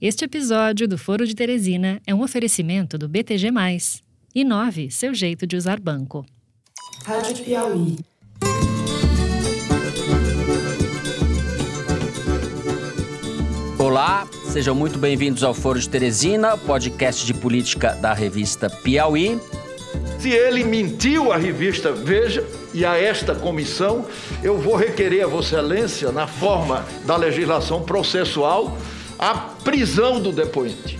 Este episódio do Foro de Teresina é um oferecimento do BTG. E 9, seu jeito de usar banco. Rádio Piauí. Olá, sejam muito bem-vindos ao Foro de Teresina, podcast de política da revista Piauí. Se ele mentiu à revista Veja e a esta comissão, eu vou requerer a Vossa Excelência, na forma da legislação processual, a prisão do depoente.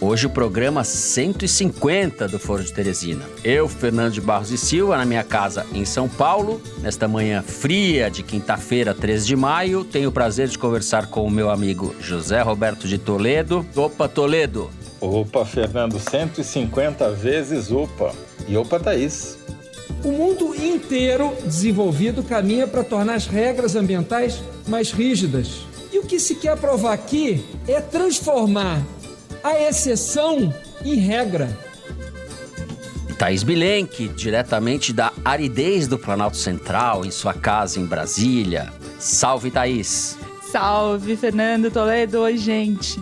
Hoje o programa 150 do Foro de Teresina. Eu, Fernando de Barros e Silva, na minha casa em São Paulo, nesta manhã fria de quinta-feira, 13 de maio, tenho o prazer de conversar com o meu amigo José Roberto de Toledo. Opa, Toledo! Opa, Fernando, 150 vezes opa. E opa, Thaís. O mundo inteiro desenvolvido caminha para tornar as regras ambientais mais rígidas e o que se quer provar aqui é transformar a exceção em regra. Thaís Bilenque, diretamente da aridez do Planalto Central, em sua casa em Brasília. Salve, Thaís! Salve, Fernando Toledo! Oi, gente!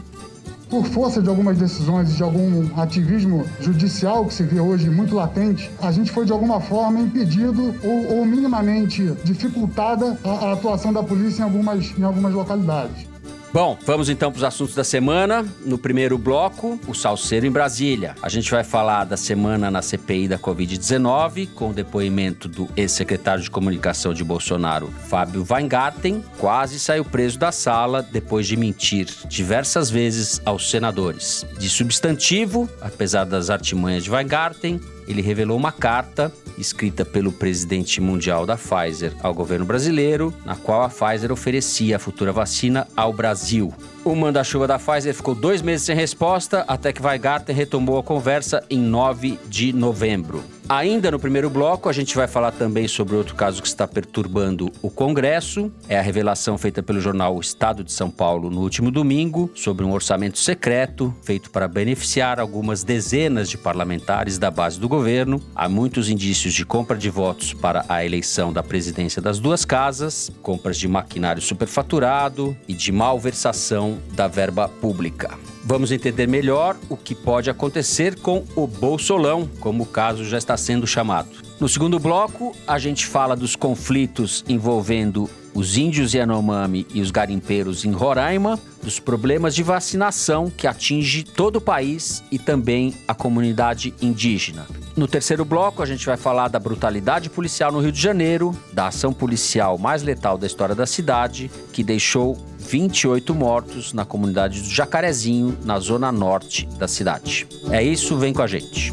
Por força de algumas decisões e de algum ativismo judicial que se vê hoje muito latente, a gente foi de alguma forma impedido ou, ou minimamente dificultada a, a, atuação da polícia em algumas, em algumas localidades. Bom, vamos então para os assuntos da semana. No primeiro bloco, o Salceiro em Brasília. A gente vai falar da semana na CPI da Covid-19, com o depoimento do ex-secretário de comunicação de Bolsonaro, Fábio Weingarten. Quase saiu preso da sala depois de mentir diversas vezes aos senadores. De substantivo, apesar das artimanhas de Weingarten, ele revelou uma carta escrita pelo presidente mundial da Pfizer ao governo brasileiro, na qual a Pfizer oferecia a futura vacina ao Brasil. O manda-chuva da Pfizer ficou dois meses sem resposta, até que Weigarten retomou a conversa em 9 de novembro. Ainda no primeiro bloco, a gente vai falar também sobre outro caso que está perturbando o Congresso. É a revelação feita pelo jornal Estado de São Paulo no último domingo sobre um orçamento secreto feito para beneficiar algumas dezenas de parlamentares da base do governo. Há muitos indícios de compra de votos para a eleição da presidência das duas casas, compras de maquinário superfaturado e de malversação da verba pública. Vamos entender melhor o que pode acontecer com o Bolsolão, como o caso já está sendo chamado. No segundo bloco, a gente fala dos conflitos envolvendo os índios Yanomami e os garimpeiros em Roraima, dos problemas de vacinação que atinge todo o país e também a comunidade indígena. No terceiro bloco, a gente vai falar da brutalidade policial no Rio de Janeiro, da ação policial mais letal da história da cidade, que deixou 28 mortos na comunidade do Jacarezinho, na zona norte da cidade. É isso, vem com a gente.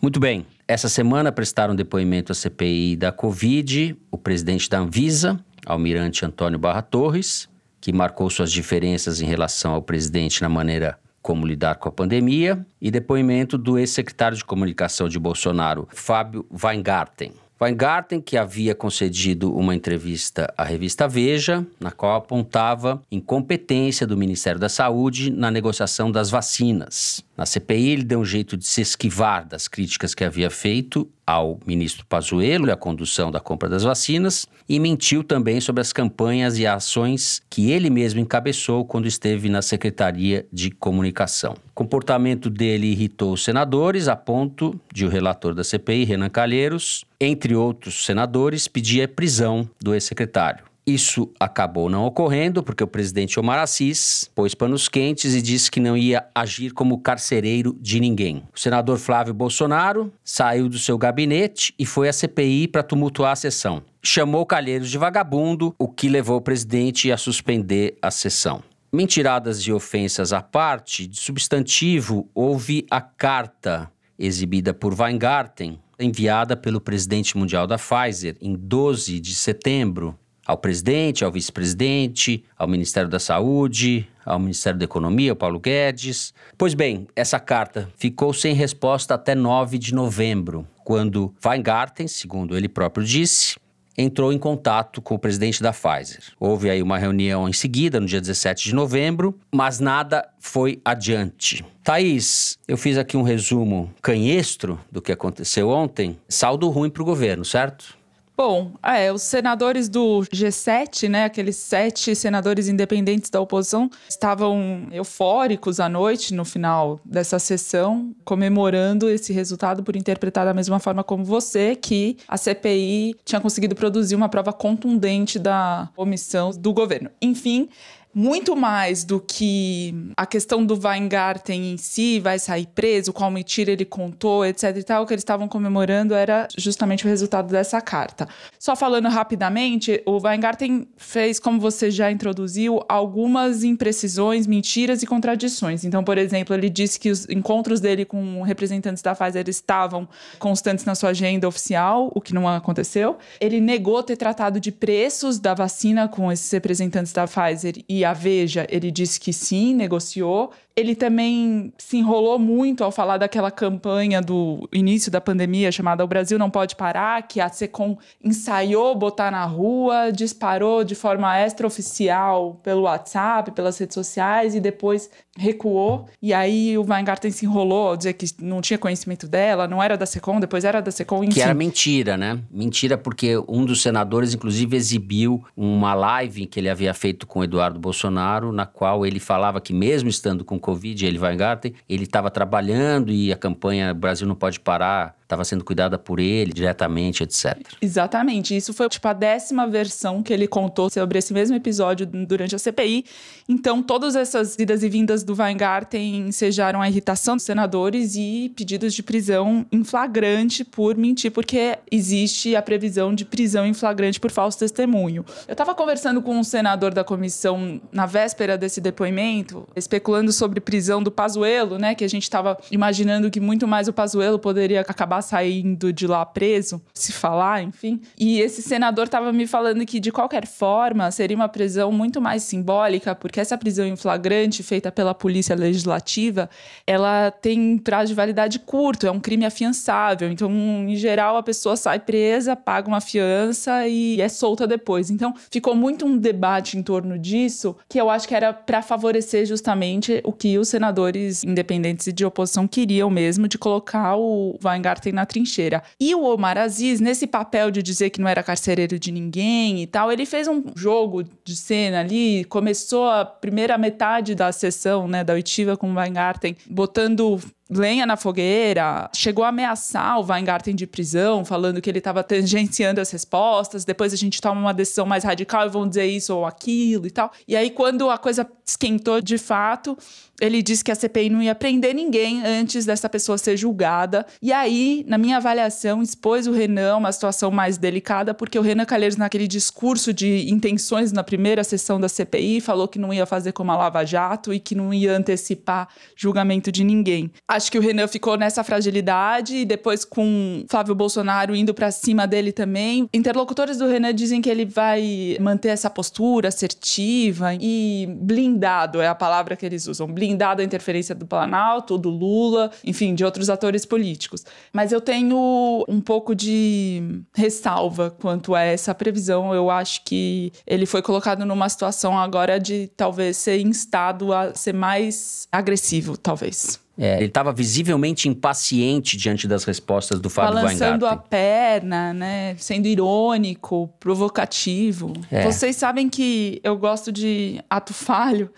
Muito bem. Essa semana prestaram depoimento à CPI da Covid o presidente da Anvisa, Almirante Antônio Barra Torres, que marcou suas diferenças em relação ao presidente na maneira como lidar com a pandemia, e depoimento do ex-secretário de comunicação de Bolsonaro, Fábio Weingarten. Weingarten, que havia concedido uma entrevista à revista Veja, na qual apontava incompetência do Ministério da Saúde na negociação das vacinas. Na CPI, ele deu um jeito de se esquivar das críticas que havia feito ao ministro Pazuello e à condução da compra das vacinas e mentiu também sobre as campanhas e ações que ele mesmo encabeçou quando esteve na Secretaria de Comunicação. O comportamento dele irritou os senadores a ponto de o relator da CPI, Renan Calheiros, entre outros senadores, pedir a prisão do ex-secretário. Isso acabou não ocorrendo porque o presidente Omar Assis pôs panos quentes e disse que não ia agir como carcereiro de ninguém. O senador Flávio Bolsonaro saiu do seu gabinete e foi à CPI para tumultuar a sessão. Chamou Calheiros de vagabundo, o que levou o presidente a suspender a sessão. Mentiradas e ofensas à parte, de substantivo, houve a carta exibida por Weingarten, enviada pelo presidente mundial da Pfizer em 12 de setembro ao presidente, ao vice-presidente, ao Ministério da Saúde, ao Ministério da Economia, ao Paulo Guedes. Pois bem, essa carta ficou sem resposta até 9 de novembro, quando Weingarten, segundo ele próprio disse, entrou em contato com o presidente da Pfizer. Houve aí uma reunião em seguida, no dia 17 de novembro, mas nada foi adiante. Thaís, eu fiz aqui um resumo canhestro do que aconteceu ontem. Saldo ruim para o governo, certo? Bom, é, os senadores do G7, né, aqueles sete senadores independentes da oposição, estavam eufóricos à noite no final dessa sessão, comemorando esse resultado por interpretar da mesma forma como você, que a CPI tinha conseguido produzir uma prova contundente da omissão do governo. Enfim, muito mais do que a questão do Weingarten em si, vai sair preso, qual mentira ele contou, etc e tal, o que eles estavam comemorando era justamente o resultado dessa carta. Só falando rapidamente, o Weingarten fez, como você já introduziu, algumas imprecisões, mentiras e contradições. Então, por exemplo, ele disse que os encontros dele com representantes da Pfizer estavam constantes na sua agenda oficial, o que não aconteceu. Ele negou ter tratado de preços da vacina com esses representantes da Pfizer e a Veja, ele disse que sim, negociou. Ele também se enrolou muito ao falar daquela campanha do início da pandemia chamada O Brasil Não Pode Parar, que a SECOM ensaiou botar na rua, disparou de forma extraoficial pelo WhatsApp, pelas redes sociais e depois recuou. E aí o Weingarten se enrolou ao dizer que não tinha conhecimento dela, não era da SECOM, depois era da SECOM. Enfim. Que era mentira, né? Mentira porque um dos senadores, inclusive, exibiu uma live que ele havia feito com o Eduardo Bolsonaro, na qual ele falava que mesmo estando com Covid, ele Weingarten, ele estava trabalhando e a campanha Brasil não pode parar estava sendo cuidada por ele diretamente, etc. Exatamente. Isso foi tipo a décima versão que ele contou sobre esse mesmo episódio durante a CPI. Então, todas essas idas e vindas do Weingarten ensejaram a irritação dos senadores e pedidos de prisão em flagrante por mentir, porque existe a previsão de prisão em flagrante por falso testemunho. Eu estava conversando com um senador da comissão na véspera desse depoimento, especulando sobre prisão do Pazuello, né, que a gente estava imaginando que muito mais o Pazuello poderia acabar acabar saindo de lá preso, se falar, enfim. E esse senador estava me falando que, de qualquer forma, seria uma prisão muito mais simbólica, porque essa prisão em flagrante, feita pela Polícia Legislativa, ela tem prazo de validade curto, é um crime afiançável. Então, em geral, a pessoa sai presa, paga uma fiança e é solta depois. Então, ficou muito um debate em torno disso, que eu acho que era para favorecer justamente o que os senadores independentes e de oposição queriam mesmo, de colocar o Weingarten na trincheira. E o Omar Aziz, nesse papel de dizer que não era carcereiro de ninguém e tal, ele fez um jogo de cena ali, começou a primeira metade da sessão, né, da oitiva com o Weingarten, botando lenha na fogueira, chegou a ameaçar o Weingarten de prisão, falando que ele estava tangenciando as respostas, depois a gente toma uma decisão mais radical e vão dizer isso ou aquilo e tal. E aí, quando a coisa esquentou de fato, ele disse que a CPI não ia prender ninguém antes dessa pessoa ser julgada. E aí, na minha avaliação, expôs o Renan uma situação mais delicada, porque o Renan Calheiros, naquele discurso de intenções na primeira sessão da CPI, falou que não ia fazer como a Lava Jato e que não ia antecipar julgamento de ninguém. Acho que o Renan ficou nessa fragilidade e depois com Flávio Bolsonaro indo para cima dele também. Interlocutores do Renan dizem que ele vai manter essa postura assertiva e blindado é a palavra que eles usam. Blindado blindado a interferência do Planalto, do Lula, enfim, de outros atores políticos. Mas eu tenho um pouco de ressalva quanto a essa previsão. Eu acho que ele foi colocado numa situação agora de talvez ser instado a ser mais agressivo, talvez. É, ele estava visivelmente impaciente diante das respostas do Fábio Balançando a perna, né? Sendo irônico, provocativo. É. Vocês sabem que eu gosto de ato falho.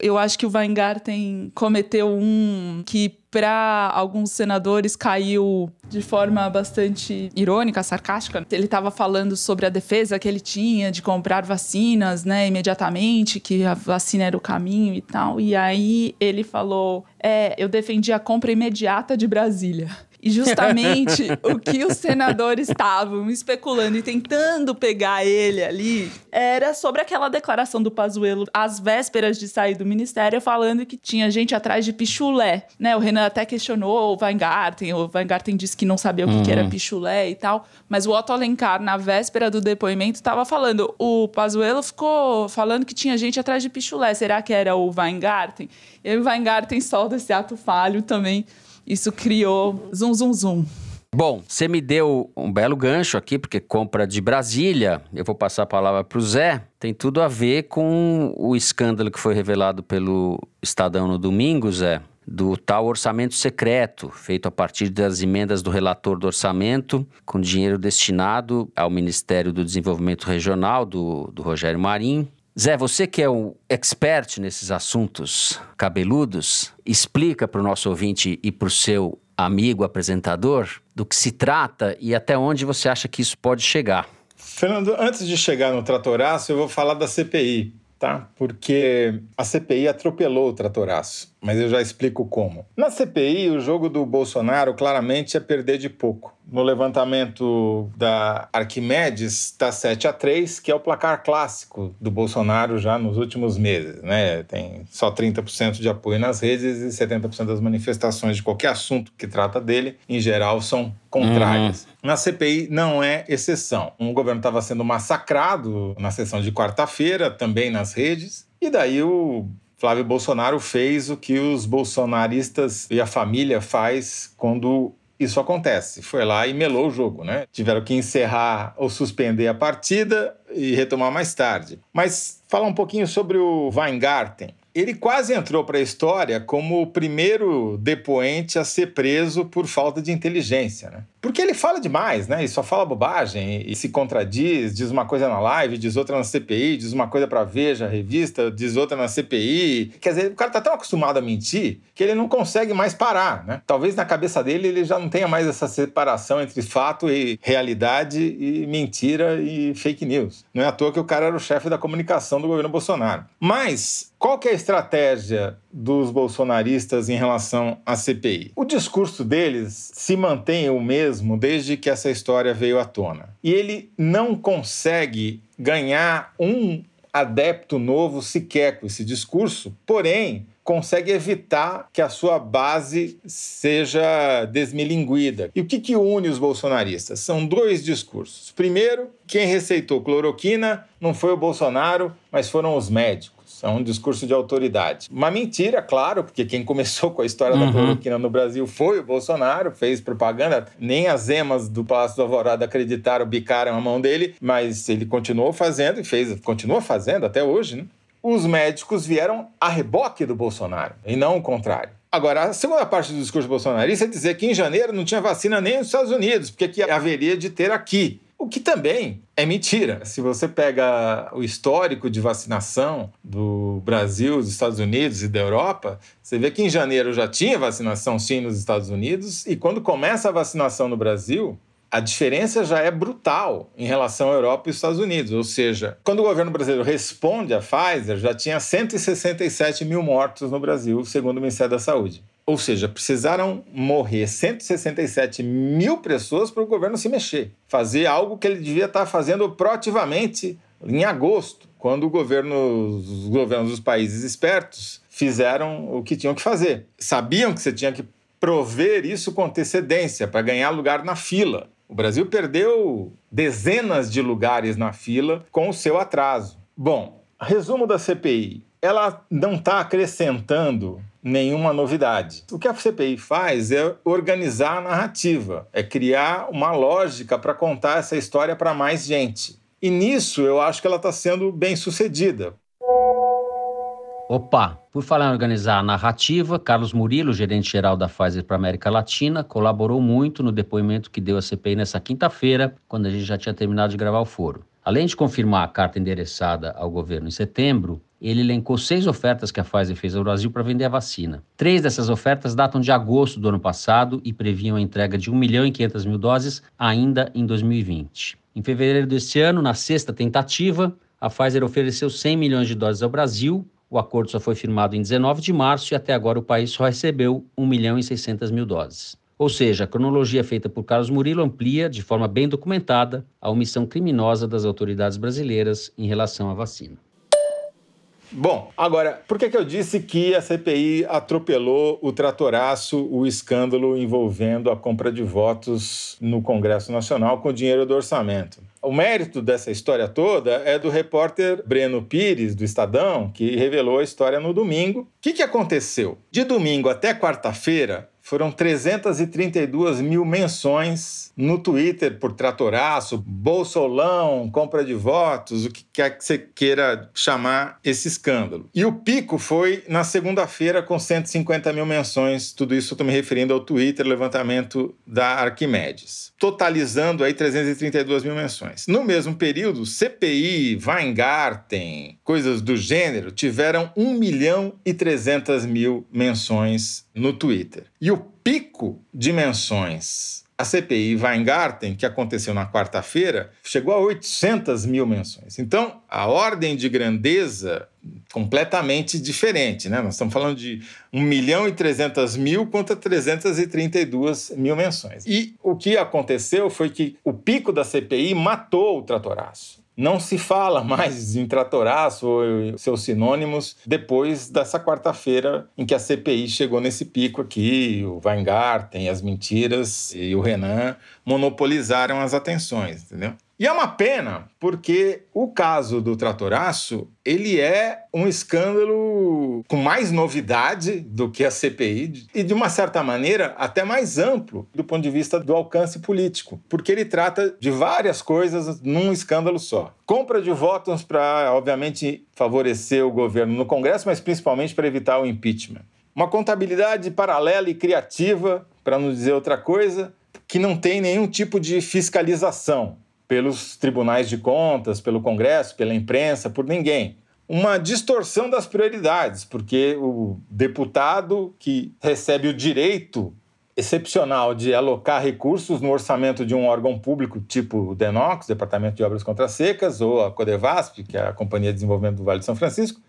Eu acho que o Weingarten cometeu um que para alguns senadores caiu de forma bastante irônica, sarcástica. Ele estava falando sobre a defesa que ele tinha de comprar vacinas, né, imediatamente, que a vacina era o caminho e tal. E aí ele falou: "É, eu defendi a compra imediata de Brasília". E justamente o que os senadores estavam especulando e tentando pegar ele ali era sobre aquela declaração do Pazuello às vésperas de sair do ministério, falando que tinha gente atrás de pichulé. Né? O Renan até questionou o Weingarten, o Weingarten disse que não sabia o que, que era pichulé e tal, mas o Otto Alencar, na véspera do depoimento, estava falando. O Pazuello ficou falando que tinha gente atrás de pichulé. Será que era o Weingarten? E o Weingarten solta esse ato falho também isso criou zum, zum, zum. Bom, você me deu um belo gancho aqui, porque compra de Brasília. Eu vou passar a palavra para o Zé. Tem tudo a ver com o escândalo que foi revelado pelo Estadão no domingo, Zé do tal orçamento secreto, feito a partir das emendas do relator do orçamento, com dinheiro destinado ao Ministério do Desenvolvimento Regional, do, do Rogério Marim. Zé, você que é um expert nesses assuntos cabeludos, explica para o nosso ouvinte e para o seu amigo apresentador do que se trata e até onde você acha que isso pode chegar. Fernando, antes de chegar no tratoraço, eu vou falar da CPI, tá? Porque a CPI atropelou o tratoraço mas eu já explico como. Na CPI, o jogo do Bolsonaro claramente é perder de pouco. No levantamento da Arquimedes, está 7 a 3, que é o placar clássico do Bolsonaro já nos últimos meses. Né? Tem só 30% de apoio nas redes e 70% das manifestações de qualquer assunto que trata dele, em geral, são contrárias. Uhum. Na CPI não é exceção. O governo estava sendo massacrado na sessão de quarta-feira, também nas redes, e daí o Flávio Bolsonaro fez o que os bolsonaristas e a família faz quando isso acontece. Foi lá e melou o jogo, né? Tiveram que encerrar ou suspender a partida e retomar mais tarde. Mas falar um pouquinho sobre o Weingarten. Ele quase entrou para a história como o primeiro depoente a ser preso por falta de inteligência, né? Porque ele fala demais, né? E só fala bobagem e se contradiz, diz uma coisa na live, diz outra na CPI, diz uma coisa para Veja, revista, diz outra na CPI. Quer dizer, o cara tá tão acostumado a mentir que ele não consegue mais parar, né? Talvez na cabeça dele ele já não tenha mais essa separação entre fato e realidade e mentira e fake news. Não é à toa que o cara era o chefe da comunicação do governo Bolsonaro. Mas qual que é a estratégia dos bolsonaristas em relação à CPI? O discurso deles se mantém o mesmo desde que essa história veio à tona. E ele não consegue ganhar um adepto novo sequer com esse discurso, porém consegue evitar que a sua base seja desmilinguida. E o que, que une os bolsonaristas? São dois discursos. Primeiro, quem receitou cloroquina não foi o Bolsonaro, mas foram os médicos é um discurso de autoridade. Uma mentira, claro, porque quem começou com a história uhum. da cloroquina no Brasil foi o Bolsonaro, fez propaganda. Nem as emas do Palácio do Alvorada acreditaram, bicaram a mão dele, mas ele continuou fazendo e fez, continua fazendo até hoje, né? Os médicos vieram a reboque do Bolsonaro e não o contrário. Agora, a segunda parte do discurso bolsonarista é dizer que em janeiro não tinha vacina nem nos Estados Unidos, porque que haveria de ter aqui. O que também é mentira. Se você pega o histórico de vacinação do Brasil, dos Estados Unidos e da Europa, você vê que em janeiro já tinha vacinação sim nos Estados Unidos e quando começa a vacinação no Brasil, a diferença já é brutal em relação à Europa e Estados Unidos. Ou seja, quando o governo brasileiro responde à Pfizer, já tinha 167 mil mortos no Brasil, segundo o Ministério da Saúde. Ou seja, precisaram morrer 167 mil pessoas para o governo se mexer, fazer algo que ele devia estar fazendo proativamente em agosto, quando o governo, os governos dos países espertos fizeram o que tinham que fazer. Sabiam que você tinha que prover isso com antecedência para ganhar lugar na fila. O Brasil perdeu dezenas de lugares na fila com o seu atraso. Bom, resumo da CPI. Ela não está acrescentando nenhuma novidade. O que a CPI faz é organizar a narrativa, é criar uma lógica para contar essa história para mais gente. E nisso eu acho que ela está sendo bem sucedida. Opa, por falar em organizar a narrativa, Carlos Murilo, gerente-geral da Pfizer para América Latina, colaborou muito no depoimento que deu à CPI nessa quinta-feira, quando a gente já tinha terminado de gravar o foro. Além de confirmar a carta endereçada ao governo em setembro, ele elencou seis ofertas que a Pfizer fez ao Brasil para vender a vacina. Três dessas ofertas datam de agosto do ano passado e previam a entrega de 1 milhão e 500 mil doses ainda em 2020. Em fevereiro deste ano, na sexta tentativa, a Pfizer ofereceu 100 milhões de doses ao Brasil. O acordo só foi firmado em 19 de março e até agora o país só recebeu 1 milhão e 600 mil doses. Ou seja, a cronologia feita por Carlos Murilo amplia, de forma bem documentada, a omissão criminosa das autoridades brasileiras em relação à vacina. Bom, agora, por que, que eu disse que a CPI atropelou o tratoraço, o escândalo envolvendo a compra de votos no Congresso Nacional com dinheiro do orçamento? O mérito dessa história toda é do repórter Breno Pires, do Estadão, que revelou a história no domingo. O que, que aconteceu? De domingo até quarta-feira, foram 332 mil menções no Twitter por tratoraço, bolsolão, compra de votos, o que quer que você queira chamar esse escândalo. E o pico foi na segunda-feira com 150 mil menções, tudo isso estou me referindo ao Twitter, levantamento da Arquimedes, totalizando aí 332 mil menções. No mesmo período, CPI, Weingarten, coisas do gênero, tiveram 1 milhão e 300 mil menções no Twitter. E o pico de menções a CPI Weingarten, que aconteceu na quarta-feira, chegou a 800 mil menções. Então, a ordem de grandeza completamente diferente, né? Nós estamos falando de 1 milhão e 300 mil contra 332 mil menções. E o que aconteceu foi que o pico da CPI matou o tratoraço. Não se fala mais em tratoraço ou seus sinônimos depois dessa quarta-feira em que a CPI chegou nesse pico aqui, o Weingarten, as mentiras e o Renan monopolizaram as atenções, entendeu? E é uma pena, porque o caso do tratoraço, ele é um escândalo com mais novidade do que a CPI e de uma certa maneira até mais amplo do ponto de vista do alcance político, porque ele trata de várias coisas num escândalo só. Compra de votos para, obviamente, favorecer o governo no Congresso, mas principalmente para evitar o impeachment. Uma contabilidade paralela e criativa, para não dizer outra coisa, que não tem nenhum tipo de fiscalização pelos tribunais de contas, pelo Congresso, pela imprensa, por ninguém. Uma distorção das prioridades, porque o deputado que recebe o direito excepcional de alocar recursos no orçamento de um órgão público, tipo o DENOX, Departamento de Obras Contra Secas, ou a Codevasp, que é a Companhia de Desenvolvimento do Vale de São Francisco,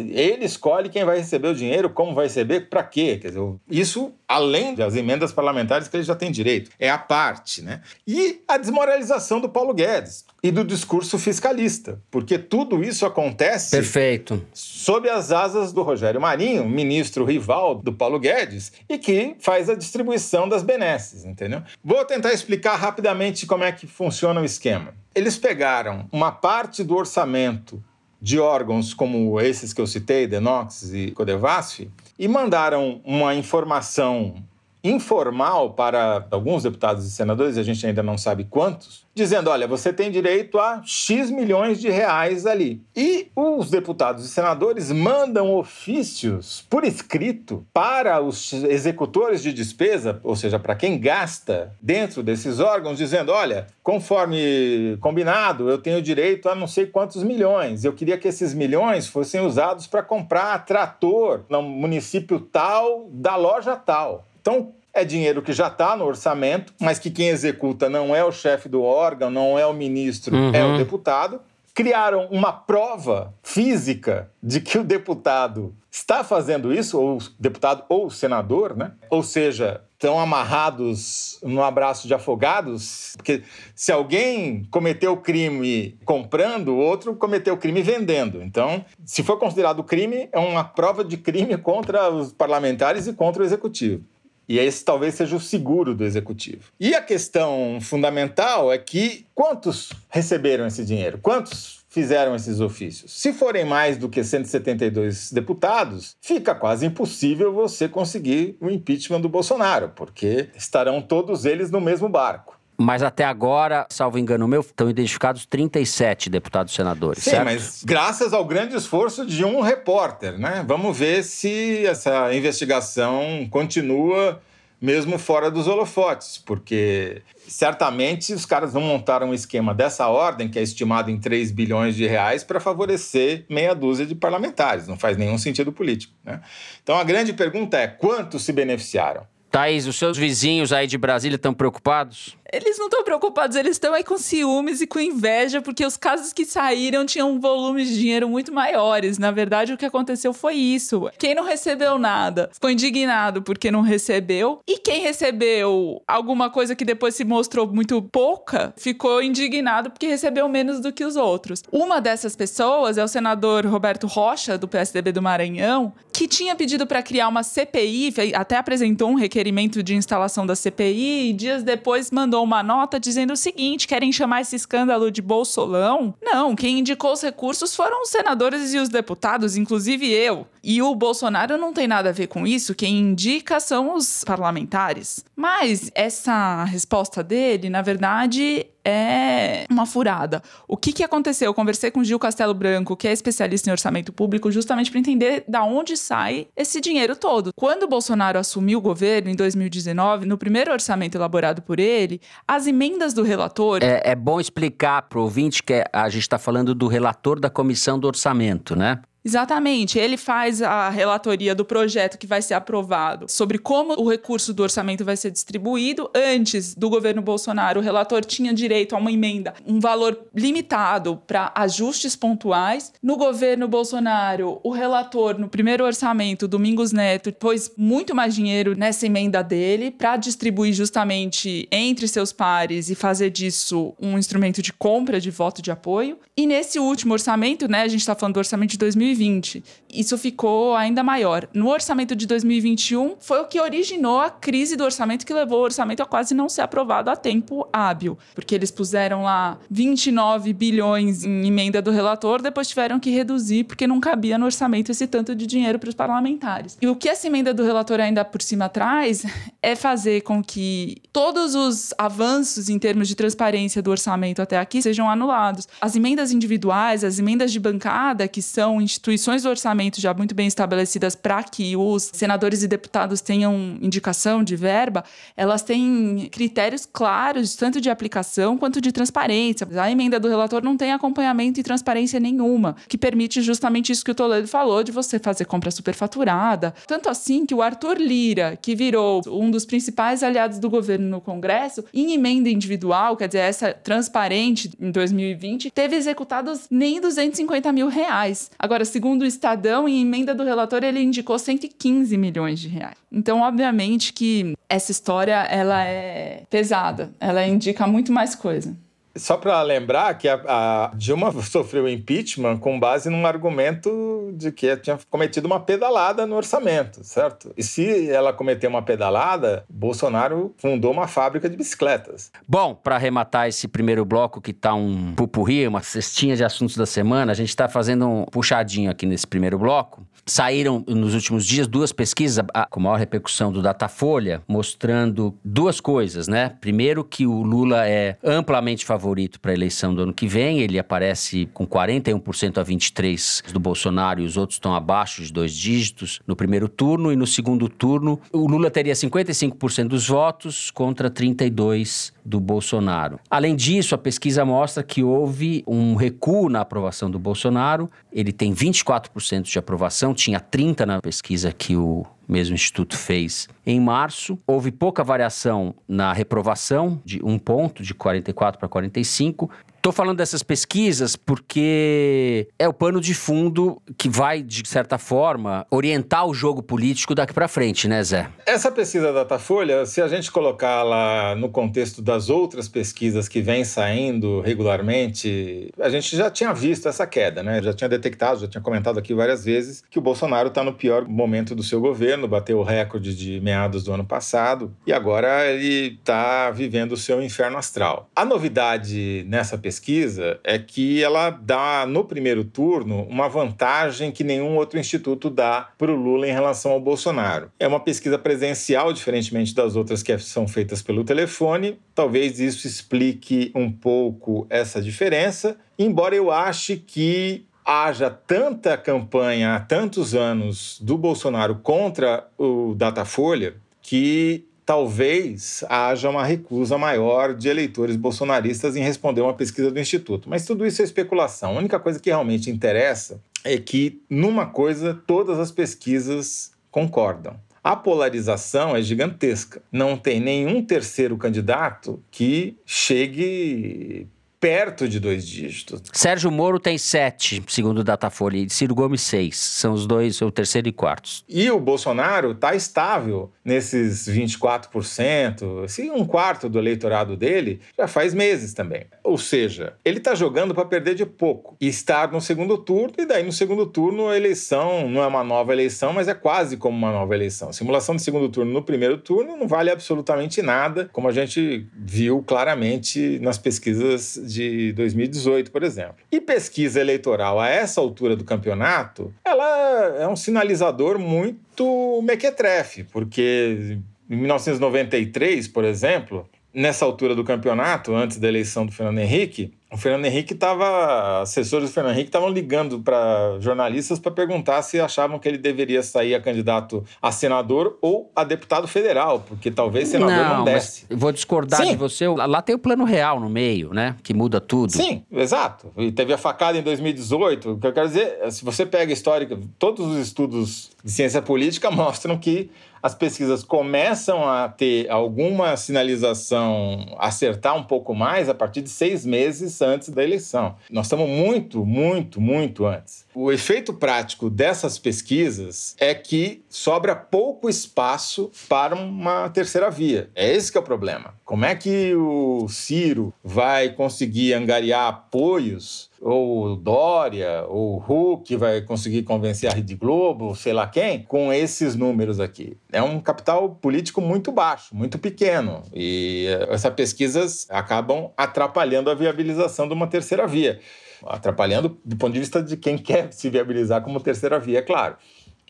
ele escolhe quem vai receber o dinheiro, como vai receber, para quê. Quer dizer, isso além das emendas parlamentares que ele já tem direito. É a parte, né? E a desmoralização do Paulo Guedes e do discurso fiscalista, porque tudo isso acontece Perfeito. sob as asas do Rogério Marinho, ministro rival do Paulo Guedes, e que faz a distribuição das benesses, entendeu? Vou tentar explicar rapidamente como é que funciona o esquema. Eles pegaram uma parte do orçamento de órgãos como esses que eu citei, Denox e Codevasf, e mandaram uma informação informal para alguns deputados e senadores, a gente ainda não sabe quantos, dizendo: olha, você tem direito a X milhões de reais ali. E os deputados e senadores mandam ofícios por escrito para os executores de despesa, ou seja, para quem gasta dentro desses órgãos, dizendo: olha, conforme combinado, eu tenho direito a não sei quantos milhões. Eu queria que esses milhões fossem usados para comprar trator no município tal, da loja tal. Então, é dinheiro que já está no orçamento, mas que quem executa não é o chefe do órgão, não é o ministro, uhum. é o deputado. Criaram uma prova física de que o deputado está fazendo isso, ou deputado ou senador, né? Ou seja, estão amarrados no abraço de afogados, porque se alguém cometeu crime comprando, o outro cometeu crime vendendo. Então, se for considerado crime, é uma prova de crime contra os parlamentares e contra o executivo. E esse talvez seja o seguro do executivo. E a questão fundamental é que quantos receberam esse dinheiro? Quantos fizeram esses ofícios? Se forem mais do que 172 deputados, fica quase impossível você conseguir o impeachment do Bolsonaro, porque estarão todos eles no mesmo barco. Mas até agora, salvo engano meu, estão identificados 37 deputados senadores. Sim, certo? mas graças ao grande esforço de um repórter, né? Vamos ver se essa investigação continua mesmo fora dos holofotes, porque certamente os caras vão montar um esquema dessa ordem, que é estimado em 3 bilhões de reais, para favorecer meia dúzia de parlamentares. Não faz nenhum sentido político. Né? Então a grande pergunta é: quantos se beneficiaram? Thaís, os seus vizinhos aí de Brasília estão preocupados? Eles não estão preocupados, eles estão aí com ciúmes e com inveja, porque os casos que saíram tinham volumes de dinheiro muito maiores. Na verdade, o que aconteceu foi isso. Quem não recebeu nada ficou indignado porque não recebeu, e quem recebeu alguma coisa que depois se mostrou muito pouca ficou indignado porque recebeu menos do que os outros. Uma dessas pessoas é o senador Roberto Rocha, do PSDB do Maranhão, que tinha pedido para criar uma CPI, até apresentou um requerimento de instalação da CPI e dias depois mandou mandou uma nota dizendo o seguinte: querem chamar esse escândalo de Bolsolão? Não, quem indicou os recursos foram os senadores e os deputados, inclusive eu. E o Bolsonaro não tem nada a ver com isso, quem indica são os parlamentares. Mas essa resposta dele, na verdade, é uma furada. O que, que aconteceu? Eu conversei com Gil Castelo Branco, que é especialista em orçamento público, justamente para entender da onde sai esse dinheiro todo. Quando o Bolsonaro assumiu o governo em 2019, no primeiro orçamento elaborado por ele, as emendas do relator. É, é bom explicar para o ouvinte que a gente está falando do relator da comissão do orçamento, né? Exatamente. Ele faz a relatoria do projeto que vai ser aprovado sobre como o recurso do orçamento vai ser distribuído. Antes do governo Bolsonaro, o relator tinha direito a uma emenda, um valor limitado para ajustes pontuais. No governo Bolsonaro, o relator, no primeiro orçamento, Domingos Neto, pôs muito mais dinheiro nessa emenda dele para distribuir justamente entre seus pares e fazer disso um instrumento de compra de voto de apoio. E nesse último orçamento, né, a gente está falando do orçamento de 2020, 2020. Isso ficou ainda maior. No orçamento de 2021, foi o que originou a crise do orçamento que levou o orçamento a quase não ser aprovado a tempo hábil, porque eles puseram lá 29 bilhões em emenda do relator, depois tiveram que reduzir porque não cabia no orçamento esse tanto de dinheiro para os parlamentares. E o que essa emenda do relator ainda por cima traz é fazer com que todos os avanços em termos de transparência do orçamento até aqui sejam anulados. As emendas individuais, as emendas de bancada, que são instituições do orçamento já muito bem estabelecidas para que os senadores e deputados tenham indicação de verba, elas têm critérios claros, tanto de aplicação quanto de transparência. A emenda do relator não tem acompanhamento e transparência nenhuma, que permite justamente isso que o Toledo falou, de você fazer compra superfaturada. Tanto assim que o Arthur Lira, que virou um dos principais aliados do governo no Congresso, em emenda individual, quer dizer, essa transparente em 2020, teve executados nem 250 mil reais. Agora, segundo o Estadão, em emenda do relator, ele indicou 115 milhões de reais. Então, obviamente que essa história ela é pesada, ela indica muito mais coisa. Só para lembrar que a, a, Dilma sofreu impeachment com base num argumento de que tinha cometido uma pedalada no orçamento, certo? E se ela cometeu uma pedalada, Bolsonaro fundou uma fábrica de bicicletas. Bom, para arrematar esse primeiro bloco que tá um pupurri, uma cestinha de assuntos da semana, a gente está fazendo um puxadinho aqui nesse primeiro bloco. Saíram nos últimos dias duas pesquisas com maior repercussão do Datafolha, mostrando duas coisas, né? Primeiro, que o Lula é amplamente favorito para a eleição do ano que vem, ele aparece com 41% a 23% do Bolsonaro e os outros estão abaixo de dois dígitos no primeiro turno, e no segundo turno, o Lula teria 55% dos votos contra 32% do Bolsonaro. Além disso, a pesquisa mostra que houve um recuo na aprovação do Bolsonaro, ele tem 24% de aprovação, tinha 30 na pesquisa que o mesmo instituto fez em março. Houve pouca variação na reprovação, de um ponto, de 44 para 45, Estou falando dessas pesquisas porque é o pano de fundo que vai, de certa forma, orientar o jogo político daqui para frente, né, Zé? Essa pesquisa da Datafolha, se a gente colocá-la no contexto das outras pesquisas que vêm saindo regularmente, a gente já tinha visto essa queda, né? Já tinha detectado, já tinha comentado aqui várias vezes que o Bolsonaro está no pior momento do seu governo, bateu o recorde de meados do ano passado e agora ele está vivendo o seu inferno astral. A novidade nessa pesquisa pesquisa é que ela dá, no primeiro turno, uma vantagem que nenhum outro instituto dá para o Lula em relação ao Bolsonaro. É uma pesquisa presencial, diferentemente das outras que são feitas pelo telefone. Talvez isso explique um pouco essa diferença, embora eu ache que haja tanta campanha há tantos anos do Bolsonaro contra o Datafolha que talvez haja uma recusa maior de eleitores bolsonaristas em responder uma pesquisa do Instituto. Mas tudo isso é especulação. A única coisa que realmente interessa é que, numa coisa, todas as pesquisas concordam. A polarização é gigantesca. Não tem nenhum terceiro candidato que chegue perto de dois dígitos. Sérgio Moro tem sete, segundo o Datafolha, e Ciro Gomes seis. São os dois, o terceiro e quartos. E o Bolsonaro está estável nesses 24%, assim, um quarto do eleitorado dele já faz meses também. Ou seja, ele está jogando para perder de pouco e estar no segundo turno, e daí no segundo turno a eleição não é uma nova eleição, mas é quase como uma nova eleição. Simulação de segundo turno no primeiro turno não vale absolutamente nada, como a gente viu claramente nas pesquisas de 2018, por exemplo. E pesquisa eleitoral a essa altura do campeonato, ela é um sinalizador muito mequetrefe, porque em 1993, por exemplo, nessa altura do campeonato, antes da eleição do Fernando Henrique, o Fernando Henrique estava. Assessores do Fernando Henrique estavam ligando para jornalistas para perguntar se achavam que ele deveria sair a candidato a senador ou a deputado federal, porque talvez senador não, não desce. Vou discordar Sim. de você. Lá tem o plano real no meio, né? Que muda tudo. Sim, exato. E teve a facada em 2018. O que eu quero dizer, se você pega a história, todos os estudos de ciência política mostram que as pesquisas começam a ter alguma sinalização, acertar um pouco mais a partir de seis meses antes da eleição. Nós estamos muito, muito, muito antes. O efeito prático dessas pesquisas é que sobra pouco espaço para uma terceira via. É esse que é o problema. Como é que o Ciro vai conseguir angariar apoios ou Dória, ou Huck vai conseguir convencer a Rede Globo, sei lá quem, com esses números aqui. É um capital político muito baixo, muito pequeno. E essas pesquisas acabam atrapalhando a viabilização de uma terceira via atrapalhando do ponto de vista de quem quer se viabilizar como terceira via, é claro.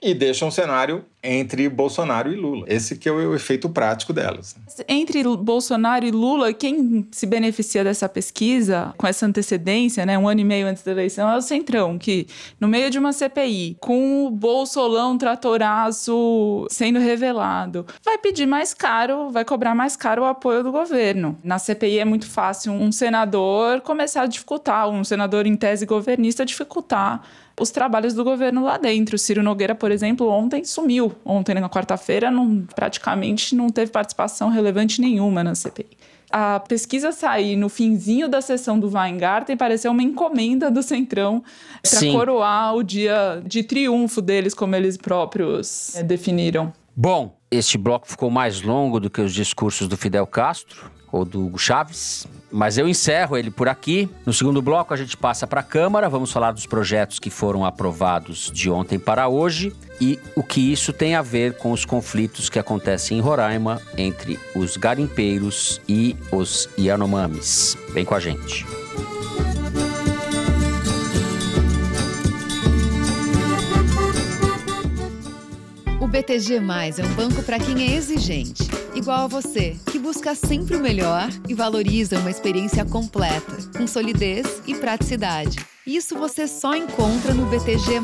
E deixa um cenário entre Bolsonaro e Lula. Esse que é o efeito prático delas. Entre Bolsonaro e Lula, quem se beneficia dessa pesquisa com essa antecedência, né, um ano e meio antes da eleição, é o Centrão, que no meio de uma CPI, com o Bolsolão tratoraço sendo revelado, vai pedir mais caro, vai cobrar mais caro o apoio do governo. Na CPI é muito fácil um senador começar a dificultar, um senador em tese governista dificultar os trabalhos do governo lá dentro. O Ciro Nogueira, por exemplo, ontem sumiu. Ontem, na quarta-feira, praticamente não teve participação relevante nenhuma na CPI. A pesquisa sair no finzinho da sessão do Weingarten pareceu uma encomenda do Centrão para coroar o dia de triunfo deles, como eles próprios é, definiram. Bom, este bloco ficou mais longo do que os discursos do Fidel Castro ou do Hugo Chaves. Mas eu encerro ele por aqui. No segundo bloco, a gente passa para a Câmara. Vamos falar dos projetos que foram aprovados de ontem para hoje e o que isso tem a ver com os conflitos que acontecem em Roraima entre os garimpeiros e os Yanomamis. Vem com a gente. O BTG é um banco para quem é exigente, igual a você, que busca sempre o melhor e valoriza uma experiência completa, com solidez e praticidade. Isso você só encontra no BTG.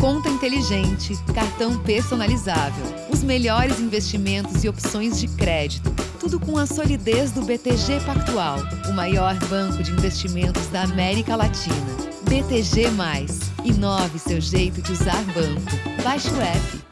Conta inteligente, cartão personalizável, os melhores investimentos e opções de crédito. Tudo com a solidez do BTG Pactual, o maior banco de investimentos da América Latina. BTG. Inove seu jeito de usar banco. Baixe o app.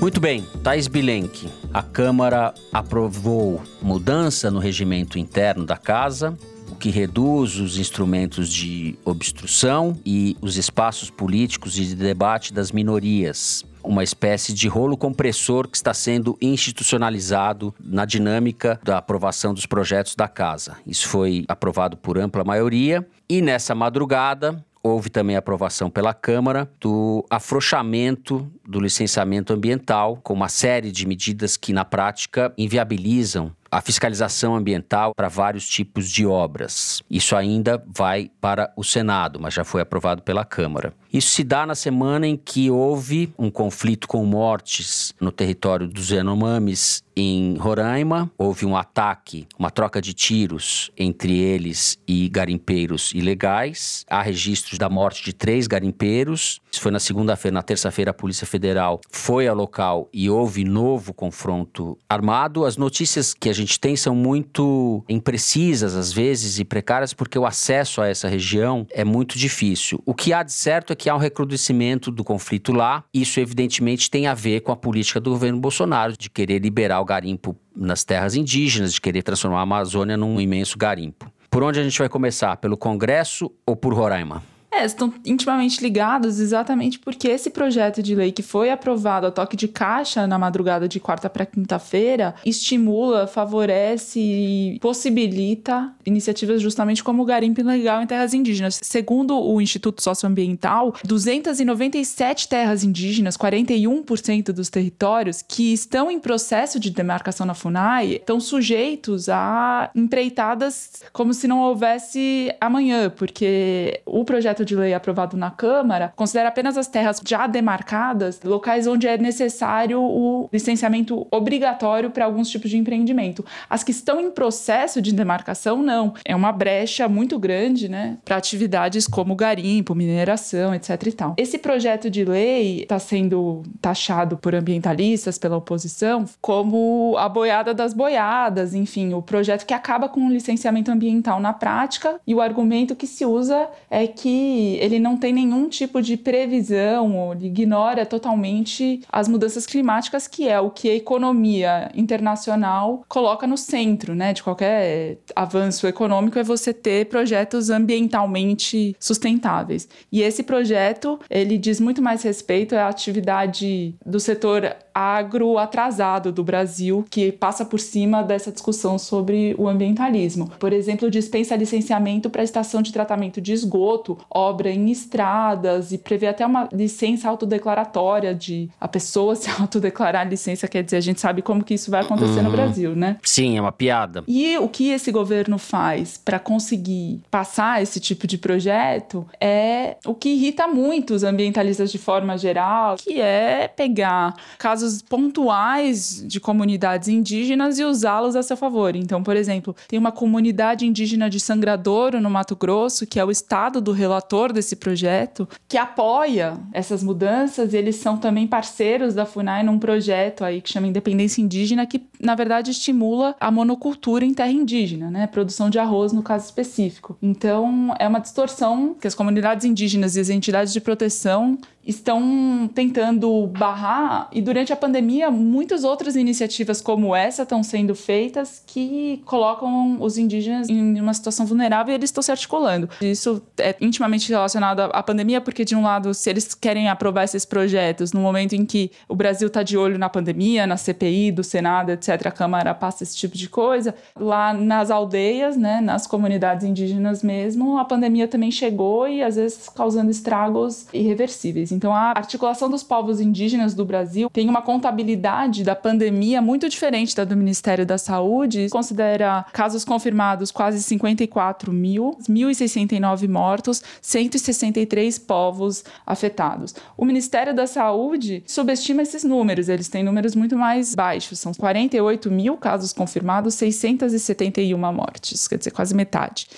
Muito bem, Thais Bilenque. A Câmara aprovou mudança no regimento interno da casa, o que reduz os instrumentos de obstrução e os espaços políticos e de debate das minorias. Uma espécie de rolo compressor que está sendo institucionalizado na dinâmica da aprovação dos projetos da casa. Isso foi aprovado por ampla maioria e nessa madrugada houve também aprovação pela Câmara do afrouxamento do licenciamento ambiental, com uma série de medidas que, na prática, inviabilizam a fiscalização ambiental para vários tipos de obras. Isso ainda vai para o Senado, mas já foi aprovado pela Câmara. Isso se dá na semana em que houve um conflito com mortes no território dos Yanomamis em Roraima. Houve um ataque, uma troca de tiros entre eles e garimpeiros ilegais. Há registros da morte de três garimpeiros. Isso foi na segunda-feira. Na terça-feira, a Polícia Federal foi ao local e houve novo confronto armado. As notícias que a gente tem são muito imprecisas, às vezes, e precárias, porque o acesso a essa região é muito difícil. O que há de certo é que há um recrudescimento do conflito lá. Isso, evidentemente, tem a ver com a política do governo Bolsonaro de querer liberar o garimpo nas terras indígenas, de querer transformar a Amazônia num imenso garimpo. Por onde a gente vai começar? Pelo Congresso ou por Roraima? É, estão intimamente ligados exatamente porque esse projeto de lei que foi aprovado a toque de caixa na madrugada de quarta para quinta-feira estimula, favorece e possibilita iniciativas justamente como o garimpo ilegal em terras indígenas. Segundo o Instituto Socioambiental, 297 terras indígenas, 41% dos territórios que estão em processo de demarcação na FUNAI, estão sujeitos a empreitadas como se não houvesse amanhã, porque o projeto projeto de lei aprovado na Câmara considera apenas as terras já demarcadas locais onde é necessário o licenciamento obrigatório para alguns tipos de empreendimento. As que estão em processo de demarcação, não. É uma brecha muito grande, né, para atividades como garimpo, mineração, etc e tal. Esse projeto de lei está sendo taxado por ambientalistas, pela oposição, como a boiada das boiadas, enfim, o projeto que acaba com o licenciamento ambiental na prática e o argumento que se usa é que ele não tem nenhum tipo de previsão, ele ignora totalmente as mudanças climáticas, que é o que a economia internacional coloca no centro, né, de qualquer avanço econômico é você ter projetos ambientalmente sustentáveis. E esse projeto, ele diz muito mais respeito à atividade do setor agro atrasado do Brasil, que passa por cima dessa discussão sobre o ambientalismo. Por exemplo, dispensa licenciamento para estação de tratamento de esgoto, obra em estradas e prevê até uma licença autodeclaratória de a pessoa se autodeclarar licença, quer dizer, a gente sabe como que isso vai acontecer uhum. no Brasil, né? Sim, é uma piada. E o que esse governo faz para conseguir passar esse tipo de projeto é o que irrita muito os ambientalistas de forma geral, que é pegar casos pontuais de comunidades indígenas e usá-los a seu favor. Então, por exemplo, tem uma comunidade indígena de Sangradouro, no Mato Grosso, que é o estado do relator relator desse projeto, que apoia essas mudanças. Eles são também parceiros da FUNAI num projeto aí que chama Independência Indígena, que na verdade estimula a monocultura em terra indígena, né? Produção de arroz no caso específico. Então, é uma distorção que as comunidades indígenas e as entidades de proteção estão tentando barrar e durante a pandemia muitas outras iniciativas como essa estão sendo feitas que colocam os indígenas em uma situação vulnerável e eles estão se articulando. Isso é intimamente relacionado à pandemia porque de um lado se eles querem aprovar esses projetos no momento em que o Brasil está de olho na pandemia, na CPI do Senado, etc, a Câmara passa esse tipo de coisa, lá nas aldeias, né, nas comunidades indígenas mesmo, a pandemia também chegou e às vezes causando estragos irreversíveis. Então, a articulação dos povos indígenas do Brasil tem uma contabilidade da pandemia muito diferente da do Ministério da Saúde. Considera casos confirmados quase 54 mil, 1.069 mortos, 163 povos afetados. O Ministério da Saúde subestima esses números, eles têm números muito mais baixos. São 48 mil casos confirmados, 671 mortes, quer dizer, quase metade.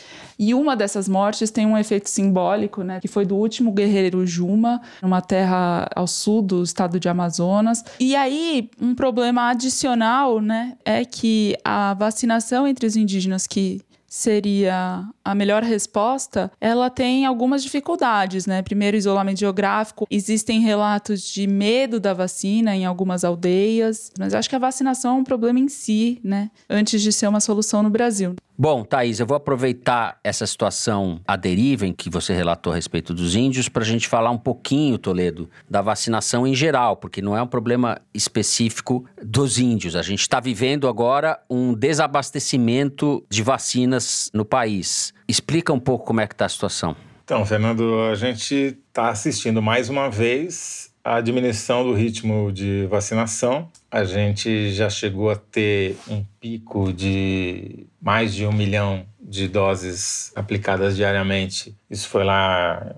E uma dessas mortes tem um efeito simbólico, né, que foi do último guerreiro Juma, numa terra ao sul do estado de Amazonas. E aí, um problema adicional, né, é que a vacinação entre os indígenas que seria a melhor resposta, ela tem algumas dificuldades, né? Primeiro, isolamento geográfico. Existem relatos de medo da vacina em algumas aldeias, mas acho que a vacinação é um problema em si, né? Antes de ser uma solução no Brasil. Bom, Thaís, eu vou aproveitar essa situação à deriva em que você relatou a respeito dos índios para a gente falar um pouquinho, Toledo, da vacinação em geral, porque não é um problema específico dos índios. A gente está vivendo agora um desabastecimento de vacinas no país. Explica um pouco como é que está a situação. Então, Fernando, a gente está assistindo mais uma vez a diminuição do ritmo de vacinação. A gente já chegou a ter um pico de mais de um milhão de doses aplicadas diariamente. Isso foi lá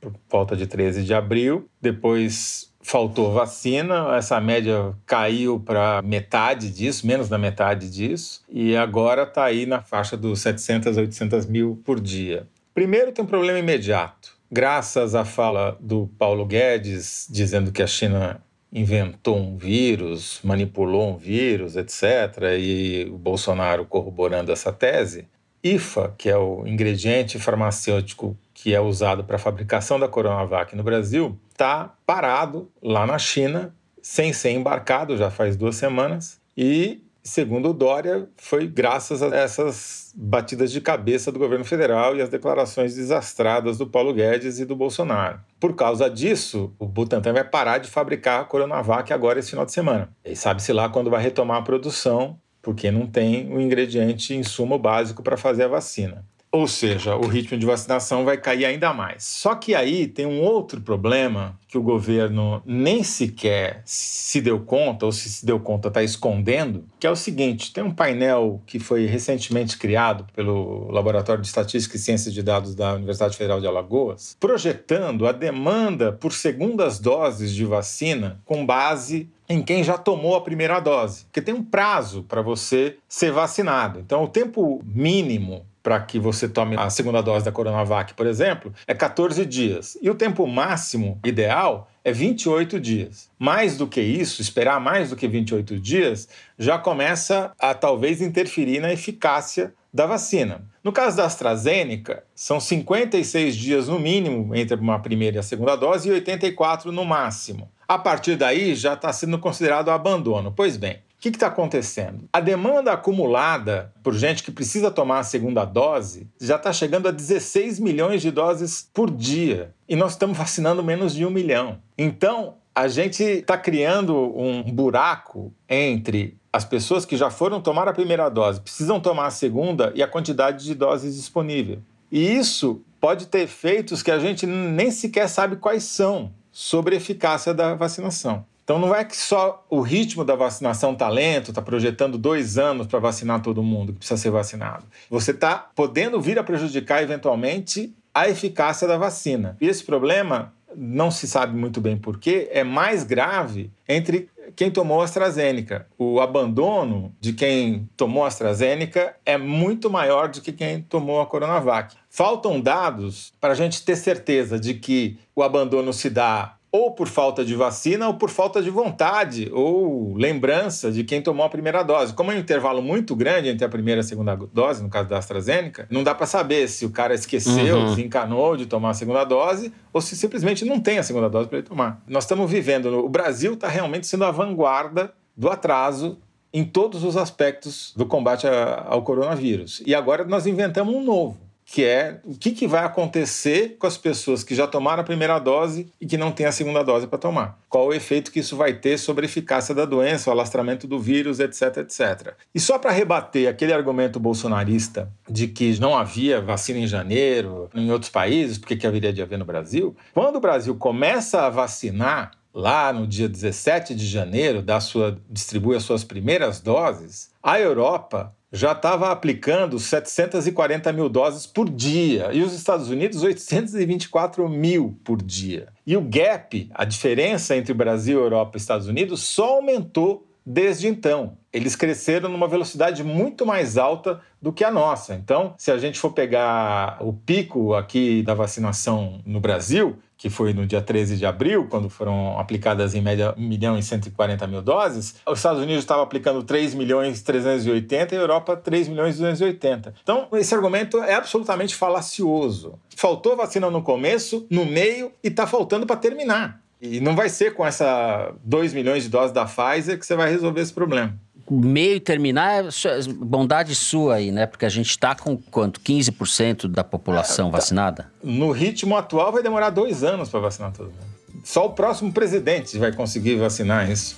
por volta de 13 de abril. Depois faltou vacina, essa média caiu para metade disso, menos da metade disso, e agora está aí na faixa dos 700 a 800 mil por dia. Primeiro, tem um problema imediato graças à fala do Paulo Guedes dizendo que a China inventou um vírus, manipulou um vírus, etc., e o Bolsonaro corroborando essa tese, IFA, que é o ingrediente farmacêutico que é usado para a fabricação da Coronavac no Brasil, está parado lá na China, sem ser embarcado, já faz duas semanas, e segundo o Dória, foi graças a essas batidas de cabeça do governo federal e as declarações desastradas do Paulo Guedes e do Bolsonaro. Por causa disso, o Butantan vai parar de fabricar a Coronavac agora esse final de semana. E sabe-se lá quando vai retomar a produção, porque não tem o ingrediente insumo básico para fazer a vacina. Ou seja, o ritmo de vacinação vai cair ainda mais. Só que aí tem um outro problema que o governo nem sequer se deu conta, ou se se deu conta está escondendo, que é o seguinte: tem um painel que foi recentemente criado pelo Laboratório de Estatística e Ciência de Dados da Universidade Federal de Alagoas, projetando a demanda por segundas doses de vacina com base em quem já tomou a primeira dose, porque tem um prazo para você ser vacinado. Então, o tempo mínimo para que você tome a segunda dose da Coronavac, por exemplo, é 14 dias. E o tempo máximo ideal é 28 dias. Mais do que isso, esperar mais do que 28 dias, já começa a talvez interferir na eficácia da vacina. No caso da AstraZeneca, são 56 dias no mínimo entre uma primeira e a segunda dose e 84 no máximo. A partir daí já está sendo considerado abandono. Pois bem, o que está acontecendo? A demanda acumulada por gente que precisa tomar a segunda dose já está chegando a 16 milhões de doses por dia. E nós estamos vacinando menos de um milhão. Então, a gente está criando um buraco entre as pessoas que já foram tomar a primeira dose, precisam tomar a segunda e a quantidade de doses disponível. E isso pode ter efeitos que a gente nem sequer sabe quais são sobre a eficácia da vacinação. Então não é que só o ritmo da vacinação está lento, está projetando dois anos para vacinar todo mundo que precisa ser vacinado. Você está podendo vir a prejudicar eventualmente a eficácia da vacina. E esse problema não se sabe muito bem porquê, é mais grave entre quem tomou AstraZeneca. O abandono de quem tomou AstraZeneca é muito maior do que quem tomou a Coronavac. Faltam dados para a gente ter certeza de que o abandono se dá ou por falta de vacina ou por falta de vontade ou lembrança de quem tomou a primeira dose. Como é um intervalo muito grande entre a primeira e a segunda dose, no caso da AstraZeneca, não dá para saber se o cara esqueceu, uhum. desencanou de tomar a segunda dose ou se simplesmente não tem a segunda dose para ele tomar. Nós estamos vivendo, o Brasil está realmente sendo a vanguarda do atraso em todos os aspectos do combate ao coronavírus. E agora nós inventamos um novo que é o que, que vai acontecer com as pessoas que já tomaram a primeira dose e que não têm a segunda dose para tomar. Qual o efeito que isso vai ter sobre a eficácia da doença, o alastramento do vírus, etc, etc. E só para rebater aquele argumento bolsonarista de que não havia vacina em janeiro em outros países, porque que haveria de haver no Brasil? Quando o Brasil começa a vacinar, lá no dia 17 de janeiro, da sua, distribui as suas primeiras doses, a Europa já estava aplicando 740 mil doses por dia e os Estados Unidos 824 mil por dia. E o gap, a diferença entre Brasil, Europa e Estados Unidos, só aumentou desde então. Eles cresceram numa velocidade muito mais alta do que a nossa. Então, se a gente for pegar o pico aqui da vacinação no Brasil, que foi no dia 13 de abril, quando foram aplicadas em média 1 milhão e 140 mil doses, os Estados Unidos estavam aplicando 3 milhões e 380 e a Europa 3 milhões e 280. Então, esse argumento é absolutamente falacioso. Faltou vacina no começo, no meio e está faltando para terminar. E não vai ser com essa 2 milhões de doses da Pfizer que você vai resolver esse problema meio terminar é bondade sua aí, né? Porque a gente está com quanto? 15% da população é, tá. vacinada? No ritmo atual vai demorar dois anos para vacinar todo mundo. Só o próximo presidente vai conseguir vacinar isso.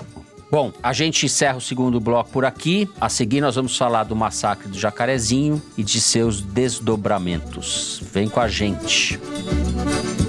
Bom, a gente encerra o segundo bloco por aqui. A seguir, nós vamos falar do massacre do Jacarezinho e de seus desdobramentos. Vem com a gente. Música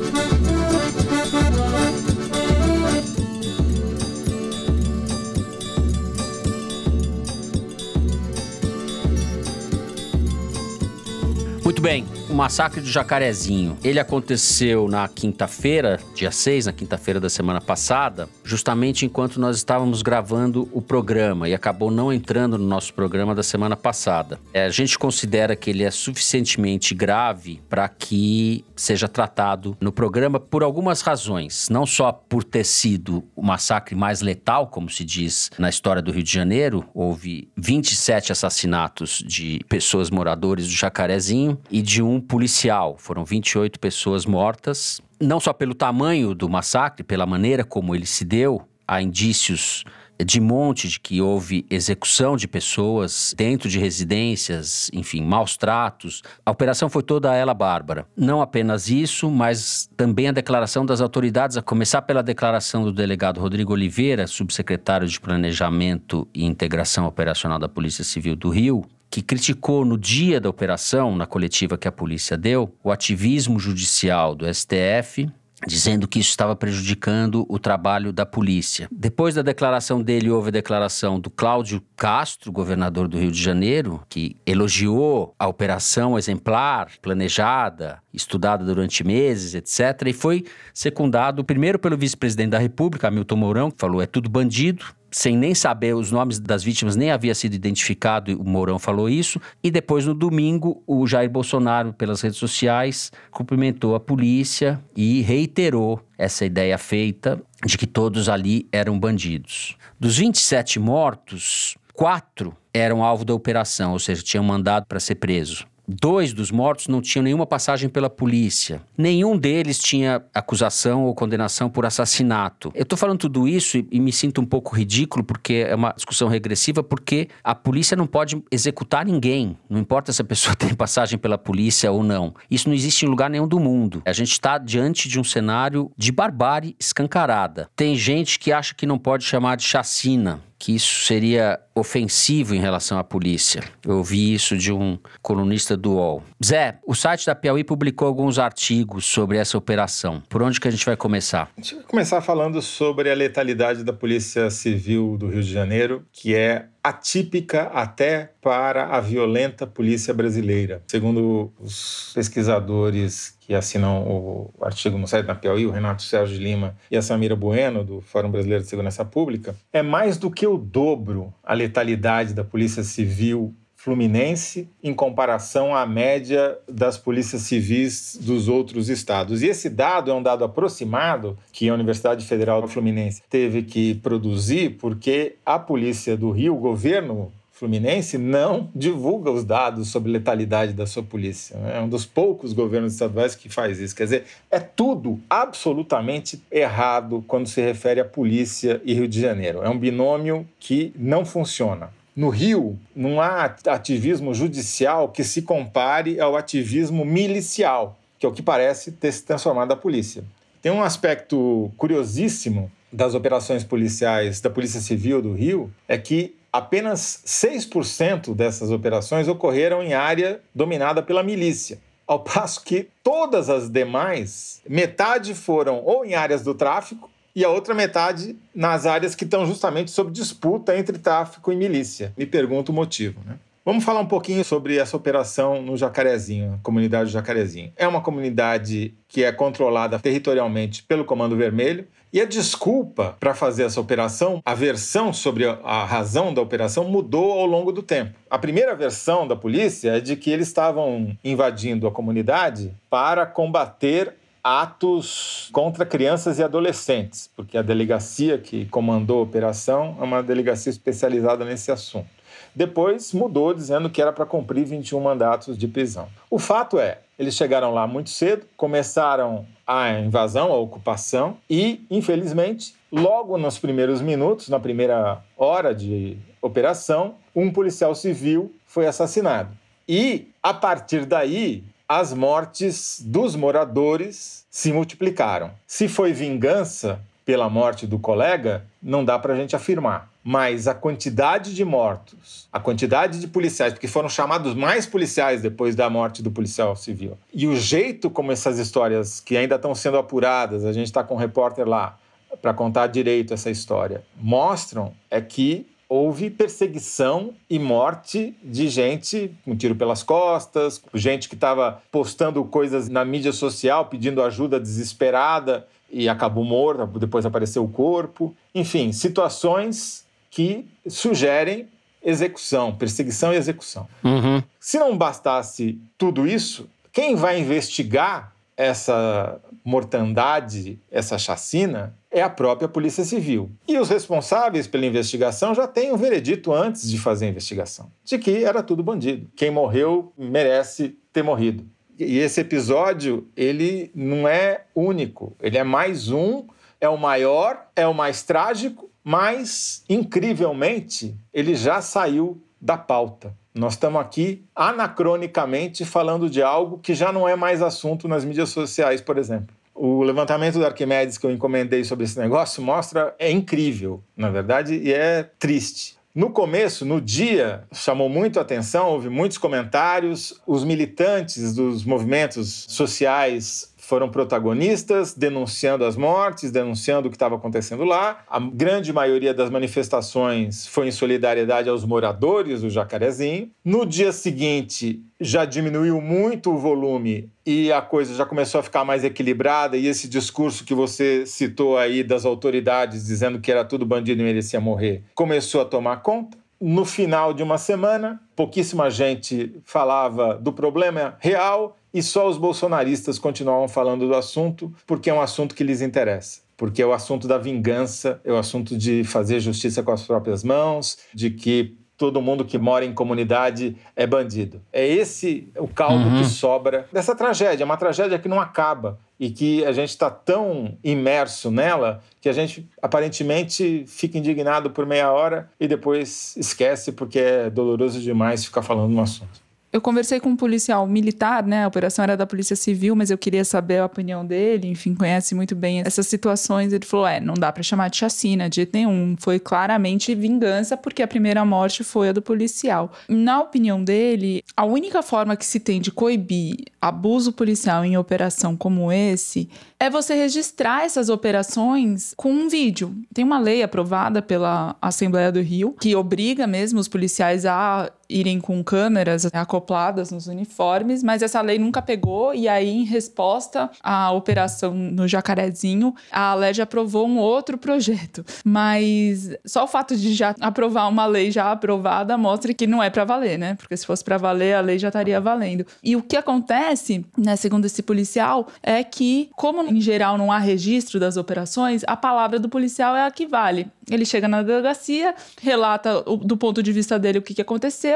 bem, o massacre do Jacarezinho. Ele aconteceu na quinta-feira, dia 6, na quinta-feira da semana passada, justamente enquanto nós estávamos gravando o programa e acabou não entrando no nosso programa da semana passada. É, a gente considera que ele é suficientemente grave para que seja tratado no programa por algumas razões. Não só por ter sido o massacre mais letal, como se diz na história do Rio de Janeiro, houve 27 assassinatos de pessoas moradores do Jacarezinho e de um policial. Foram 28 pessoas mortas, não só pelo tamanho do massacre, pela maneira como ele se deu, há indícios de monte de que houve execução de pessoas dentro de residências, enfim, maus tratos. A operação foi toda ela bárbara. Não apenas isso, mas também a declaração das autoridades, a começar pela declaração do delegado Rodrigo Oliveira, subsecretário de Planejamento e Integração Operacional da Polícia Civil do Rio, que criticou no dia da operação, na coletiva que a polícia deu, o ativismo judicial do STF dizendo que isso estava prejudicando o trabalho da polícia. Depois da declaração dele, houve a declaração do Cláudio Castro, governador do Rio de Janeiro, que elogiou a operação exemplar, planejada, estudada durante meses, etc. E foi secundado primeiro pelo vice-presidente da República, Hamilton Mourão, que falou: é tudo bandido, sem nem saber os nomes das vítimas, nem havia sido identificado, o Mourão falou isso. E depois, no domingo, o Jair Bolsonaro, pelas redes sociais, cumprimentou a polícia e reiterou essa ideia feita de que todos ali eram bandidos. Dos 27 mortos, quatro eram alvo da operação, ou seja, tinham mandado para ser preso. Dois dos mortos não tinham nenhuma passagem pela polícia. Nenhum deles tinha acusação ou condenação por assassinato. Eu estou falando tudo isso e, e, me sinto um pouco ridículo porque é uma discussão regressiva, porque a polícia não pode executar ninguém. Não importa se a pessoa tem passagem pela polícia ou não. Isso não existe em lugar nenhum do mundo. A gente está diante de um cenário de barbárie escancarada. Tem gente que acha que não pode chamar de chacina que isso seria ofensivo em relação à polícia. Eu ouvi isso de um colunista do UOL. Zé, o site da Piauí publicou alguns artigos sobre essa operação. Por onde que a gente vai começar? A gente vai começar falando sobre a letalidade da Polícia Civil do Rio de Janeiro, que é atípica até para a violenta polícia brasileira. Segundo os pesquisadores que assinam o artigo no site da Piauí, o Renato Sérgio Lima e a Samira Bueno, do Fórum Brasileiro de Segurança Pública, é mais do que o dobro a letalidade da Polícia Civil fluminense em comparação à média das polícias civis dos outros estados. E esse dado é um dado aproximado que a Universidade Federal Fluminense teve que produzir porque a polícia do Rio, o governo Fluminense não divulga os dados sobre letalidade da sua polícia. É um dos poucos governos estaduais que faz isso. Quer dizer, é tudo absolutamente errado quando se refere à polícia e Rio de Janeiro. É um binômio que não funciona. No Rio, não há ativismo judicial que se compare ao ativismo milicial, que é o que parece ter se transformado a polícia. Tem um aspecto curiosíssimo das operações policiais da Polícia Civil do Rio, é que apenas 6% dessas operações ocorreram em área dominada pela milícia. Ao passo que todas as demais, metade foram ou em áreas do tráfico e a outra metade nas áreas que estão justamente sob disputa entre tráfico e milícia. Me pergunto o motivo, né? Vamos falar um pouquinho sobre essa operação no Jacarezinho, a comunidade do Jacarezinho. É uma comunidade que é controlada territorialmente pelo Comando Vermelho e a desculpa para fazer essa operação, a versão sobre a razão da operação mudou ao longo do tempo. A primeira versão da polícia é de que eles estavam invadindo a comunidade para combater atos contra crianças e adolescentes, porque a delegacia que comandou a operação é uma delegacia especializada nesse assunto. Depois mudou, dizendo que era para cumprir 21 mandatos de prisão. O fato é, eles chegaram lá muito cedo, começaram a invasão, a ocupação, e, infelizmente, logo nos primeiros minutos, na primeira hora de operação, um policial civil foi assassinado. E, a partir daí, as mortes dos moradores se multiplicaram. Se foi vingança pela morte do colega, não dá para a gente afirmar. Mas a quantidade de mortos, a quantidade de policiais, porque foram chamados mais policiais depois da morte do policial civil, e o jeito como essas histórias, que ainda estão sendo apuradas, a gente está com um repórter lá para contar direito essa história, mostram é que houve perseguição e morte de gente com tiro pelas costas, gente que estava postando coisas na mídia social pedindo ajuda desesperada e acabou morta, depois apareceu o corpo. Enfim, situações que sugerem execução, perseguição e execução. Uhum. Se não bastasse tudo isso, quem vai investigar essa mortandade, essa chacina, é a própria Polícia Civil. E os responsáveis pela investigação já têm um veredito antes de fazer a investigação, de que era tudo bandido. Quem morreu merece ter morrido. E esse episódio, ele não é único, ele é mais um, é o maior, é o mais trágico, mas incrivelmente ele já saiu da pauta. Nós estamos aqui anacronicamente falando de algo que já não é mais assunto nas mídias sociais, por exemplo. O levantamento do Arquimedes que eu encomendei sobre esse negócio mostra, é incrível, na verdade, e é triste. No começo, no dia, chamou muito a atenção, houve muitos comentários. Os militantes dos movimentos sociais foram protagonistas, denunciando as mortes, denunciando o que estava acontecendo lá. A grande maioria das manifestações foi em solidariedade aos moradores do Jacarezinho. No dia seguinte, já diminuiu muito o volume e a coisa já começou a ficar mais equilibrada e esse discurso que você citou aí das autoridades dizendo que era tudo bandido e merecia morrer começou a tomar conta. No final de uma semana, pouquíssima gente falava do problema real e só os bolsonaristas continuavam falando do assunto porque é um assunto que lhes interessa. Porque é o assunto da vingança, é o assunto de fazer justiça com as próprias mãos, de que todo mundo que mora em comunidade é bandido. É esse o caldo uhum. que sobra dessa tragédia, é uma tragédia que não acaba e que a gente está tão imerso nela que a gente aparentemente fica indignado por meia hora e depois esquece porque é doloroso demais ficar falando no assunto. Eu conversei com um policial militar, né? A operação era da Polícia Civil, mas eu queria saber a opinião dele. Enfim, conhece muito bem essas situações. Ele falou: é, não dá para chamar de chacina de jeito nenhum. Foi claramente vingança, porque a primeira morte foi a do policial. Na opinião dele, a única forma que se tem de coibir abuso policial em operação como esse é você registrar essas operações com um vídeo. Tem uma lei aprovada pela Assembleia do Rio que obriga mesmo os policiais a irem com câmeras acopladas nos uniformes, mas essa lei nunca pegou e aí em resposta à operação no Jacarezinho, a Alerj aprovou um outro projeto. Mas só o fato de já aprovar uma lei já aprovada mostra que não é para valer, né? Porque se fosse para valer, a lei já estaria valendo. E o que acontece, né, segundo esse policial, é que como em geral não há registro das operações, a palavra do policial é a que vale. Ele chega na delegacia, relata do ponto de vista dele o que, que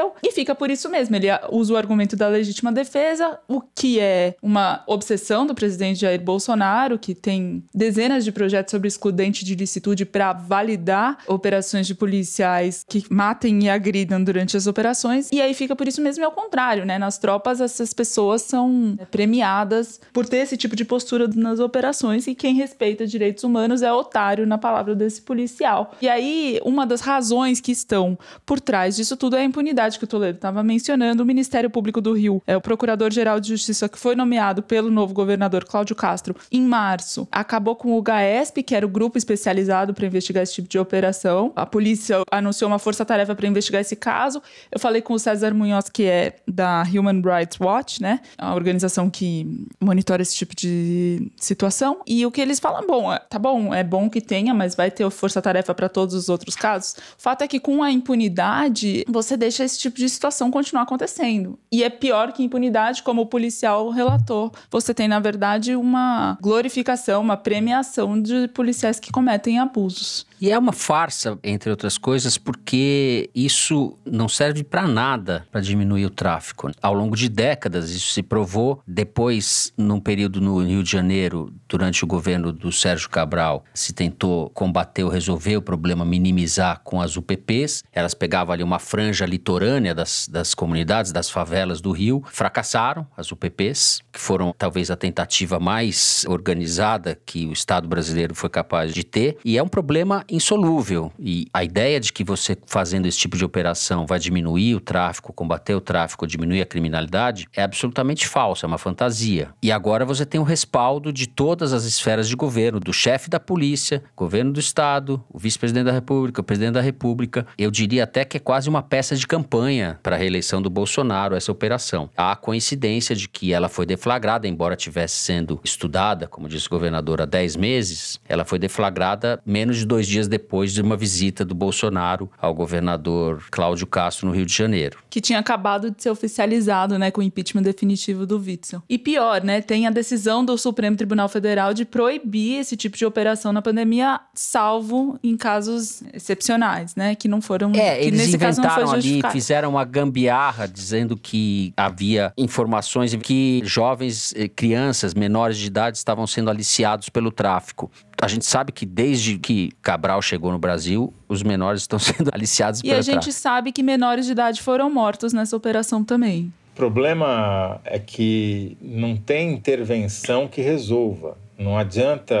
aconteceu e fica por isso mesmo. Ele usa o argumento da legítima defesa, o que é uma obsessão do presidente Jair Bolsonaro, que tem dezenas de projetos sobre excludente de licitude para validar operações de policiais que matem e agridam durante as operações. E aí fica por isso mesmo, é o contrário, né? Nas tropas, essas pessoas são premiadas por ter esse tipo de postura nas operações e quem respeita direitos humanos é otário, na palavra desse policial. E aí, uma das razões que estão por trás disso tudo é a impunidade que o Toledo estava mencionando. O Ministério Público do Rio, é o Procurador-Geral de Justiça que foi nomeado pelo novo governador Cláudio Castro em março, acabou com o GAESP, que era o grupo especializado para investigar esse tipo de operação. A polícia anunciou uma força-tarefa para investigar esse caso. Eu falei com o César Munhoz, que é da Human Rights Watch, né? A organização que monitora esse tipo de situação. E o que eles falam, bom, é, tá bom, é bom que tenha, mas vai ter força-tarefa para todos os outros casos. O fato é que com a impunidade, você deixa esse tipo de situação continuar acontecendo. E é pior que impunidade, como o policial relatou. Você tem, na verdade, uma glorificação, uma premiação de policiais que cometem abusos. E é uma farsa, entre outras coisas, porque isso não serve para nada para diminuir o tráfico. Ao longo de décadas, isso se provou. Depois, num período no Rio de Janeiro, durante o governo do Sérgio Cabral, se tentou combater ou resolver o problema, minimizar com as UPPs. Elas pegavam ali uma franja litorânea das, das comunidades, das favelas do Rio. Fracassaram as UPPs, que foram talvez a tentativa mais organizada que o Estado brasileiro foi capaz de ter. E é um problema insolúvel. E a ideia de que você fazendo esse tipo de operação vai diminuir o tráfico, combater o tráfico, diminuir a criminalidade é absolutamente falsa, é uma fantasia. E agora você tem o respaldo de todas as esferas de governo, do chefe da polícia, governo do estado, o vice-presidente da República, o presidente da República. Eu diria até que é quase uma peça de campanha para a reeleição do Bolsonaro essa operação. Há a coincidência de que ela foi deflagrada, embora tivesse sendo estudada, como disse o governador, há 10 meses, ela foi deflagrada menos de dois dias dias depois de uma visita do Bolsonaro ao governador Cláudio Castro no Rio de Janeiro. Que tinha acabado de ser oficializado, né, com o impeachment definitivo do Witzel. E pior, né, tem a decisão do Supremo Tribunal Federal de proibir esse tipo de operação na pandemia, salvo em casos excepcionais, né, que não foram. É, que eles nesse caso não inventaram foi ali, fizeram uma gambiarra dizendo que havia informações que jovens, eh, crianças menores de idade estavam sendo aliciados pelo tráfico. A gente sabe que desde que Cabral chegou no Brasil, os menores estão sendo aliciados E a gente tráfico. sabe que menores de idade foram mortos nessa operação também. O problema é que não tem intervenção que resolva. Não adianta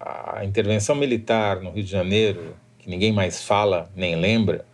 a intervenção militar no Rio de Janeiro, que ninguém mais fala nem lembra,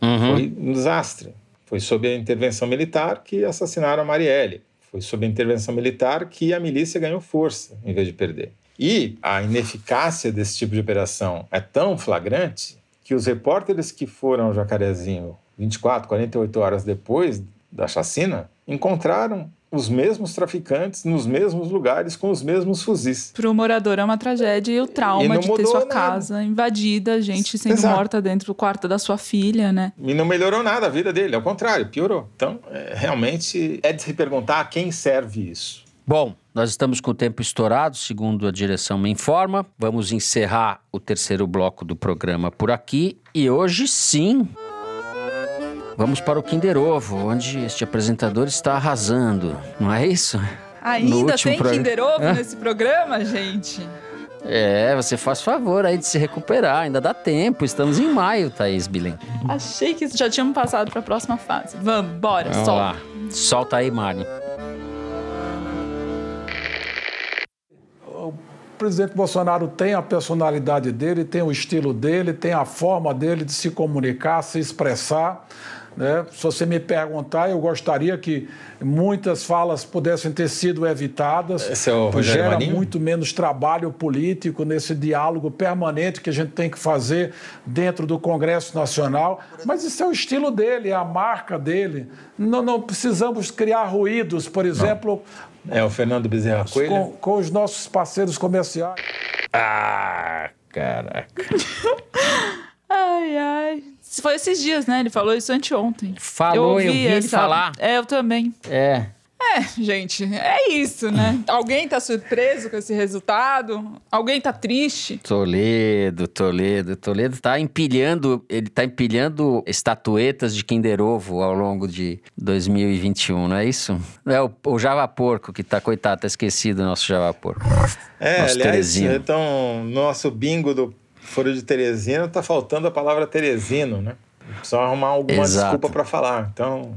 Uhum. foi um desastre. Foi sob a intervenção militar que assassinaram a Marielle. Foi sob a intervenção militar que a milícia ganhou força em vez de perder. E a ineficácia desse tipo de operação é tão flagrante que os repórteres que foram ao Jacarezinho 24, 48 horas depois da chacina encontraram os mesmos traficantes nos mesmos lugares com os mesmos fuzis. Para o morador é uma tragédia e o E trauma não de ter sua nada. casa invadida, gente sendo Exato. morta dentro do quarto da sua filha, né? E não melhorou nada a vida dele, ao contrário, piorou. Então, é, realmente é de se perguntar a quem serve isso. Bom, nós estamos com o tempo estourado, segundo a direção me informa. Vamos encerrar o terceiro bloco do programa por aqui. E hoje sim. Vamos para o Kinder Ovo, onde este apresentador está arrasando, não é isso? Ainda tem programa- Kinder Ovo Hã? nesse programa, gente? É, você faz favor aí de se recuperar, ainda dá tempo. Estamos em maio, Thaís Bilen. Achei que já tínhamos passado para a próxima fase. Vamos, bora, Vamos solta. lá. Solta aí, Mari. Presidente Bolsonaro tem a personalidade dele, tem o estilo dele, tem a forma dele de se comunicar, se expressar. Né? Se você me perguntar, eu gostaria que muitas falas pudessem ter sido evitadas. Esse é o Rogério Gera Marinho? muito menos trabalho político nesse diálogo permanente que a gente tem que fazer dentro do Congresso Nacional. Mas isso é o estilo dele, é a marca dele. Não, não precisamos criar ruídos, por exemplo, É o Fernando Bezerra Coelho? com, com os nossos parceiros comerciais. Ah, caraca. Ai, ai. Foi esses dias, né? Ele falou isso anteontem. Falou, eu vi ele essa- falar. É, eu também. É. É, gente, é isso, né? Alguém tá surpreso com esse resultado? Alguém tá triste? Toledo, Toledo, Toledo tá empilhando, ele tá empilhando estatuetas de Kinder Ovo ao longo de 2021, não é isso? É o, o Java Porco que tá, coitado, tá esquecido o nosso Java Porco. É, Nosso aliás, Teresino. então, nosso bingo do Foro de Teresina tá faltando a palavra Teresino, né? Precisa arrumar alguma Exato. desculpa para falar. Então,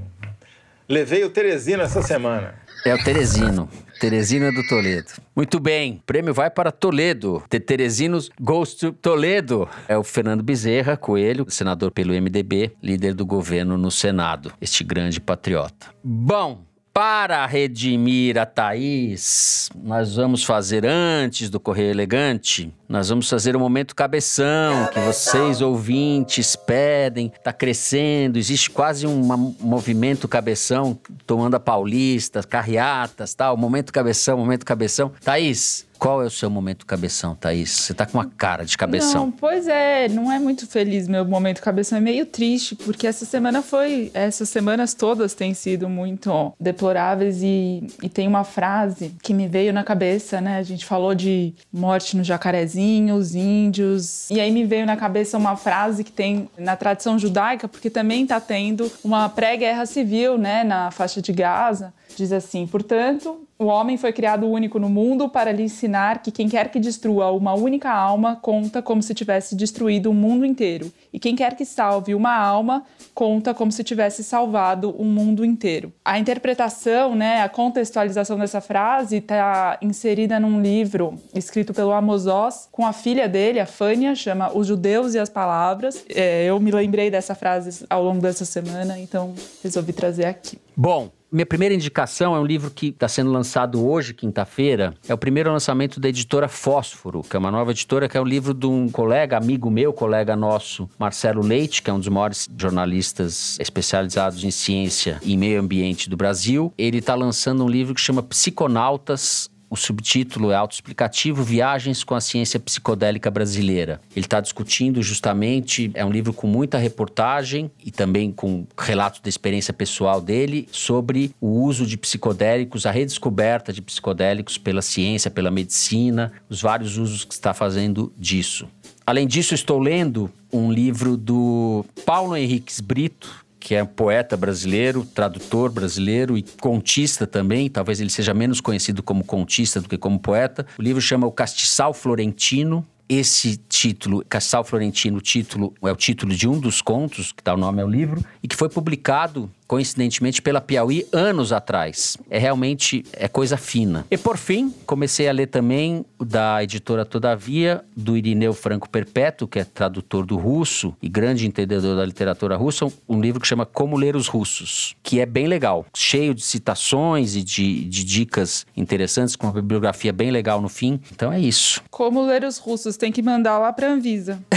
levei o Teresino essa semana. É o Teresino. Teresino é do Toledo. Muito bem, o prêmio vai para Toledo. The Teresinos Goes to Toledo. É o Fernando Bezerra Coelho, senador pelo MDB, líder do governo no Senado. Este grande patriota. Bom, para redimir a Thaís, nós vamos fazer antes do Correio Elegante, nós vamos fazer o momento cabeção, que vocês ouvintes pedem, tá crescendo, existe quase um movimento cabeção tomando a Paulista, carreatas, tal, momento cabeção, momento cabeção. Thaís, qual é o seu momento cabeção, Thaís? Você tá com uma cara de cabeção. Não, pois é, não é muito feliz meu momento cabeção, é meio triste, porque essa semana foi, essas semanas todas têm sido muito deploráveis e, e tem uma frase que me veio na cabeça, né? A gente falou de morte no jacarezinho, os índios, e aí me veio na cabeça uma frase que tem na tradição judaica, porque também tá tendo uma pré-guerra civil, né, na faixa de Gaza. Diz assim: portanto, o homem foi criado único no mundo para lhe ensinar que quem quer que destrua uma única alma conta como se tivesse destruído o mundo inteiro. E quem quer que salve uma alma conta como se tivesse salvado o mundo inteiro. A interpretação, né, a contextualização dessa frase está inserida num livro escrito pelo Amos Oz com a filha dele, a Fânia, chama Os Judeus e as Palavras. É, eu me lembrei dessa frase ao longo dessa semana, então resolvi trazer aqui. Bom, minha primeira indicação é um livro que está sendo lançado hoje, quinta-feira. É o primeiro lançamento da editora Fósforo, que é uma nova editora, que é um livro de um colega, amigo meu, colega nosso, Marcelo Leite, que é um dos maiores jornalistas especializados em ciência e meio ambiente do Brasil. Ele está lançando um livro que chama Psiconautas o subtítulo é autoexplicativo Viagens com a Ciência Psicodélica Brasileira. Ele está discutindo justamente, é um livro com muita reportagem e também com relatos da experiência pessoal dele sobre o uso de psicodélicos, a redescoberta de psicodélicos pela ciência, pela medicina, os vários usos que está fazendo disso. Além disso, estou lendo um livro do Paulo Henriques Brito, que é poeta brasileiro, tradutor brasileiro e contista também. Talvez ele seja menos conhecido como contista do que como poeta. O livro chama O Castiçal Florentino, esse título, Castiçal Florentino, título é o título de um dos contos, que dá o nome ao livro, e que foi publicado coincidentemente pela Piauí anos atrás. É realmente é coisa fina. E por fim, comecei a ler também da editora Todavia, do Irineu Franco Perpétuo, que é tradutor do russo e grande entendedor da literatura russa, um livro que chama Como Ler os Russos, que é bem legal, cheio de citações e de, de dicas interessantes, com uma bibliografia bem legal no fim. Então é isso. Como ler os russos, tem que mandar lá para Anvisa.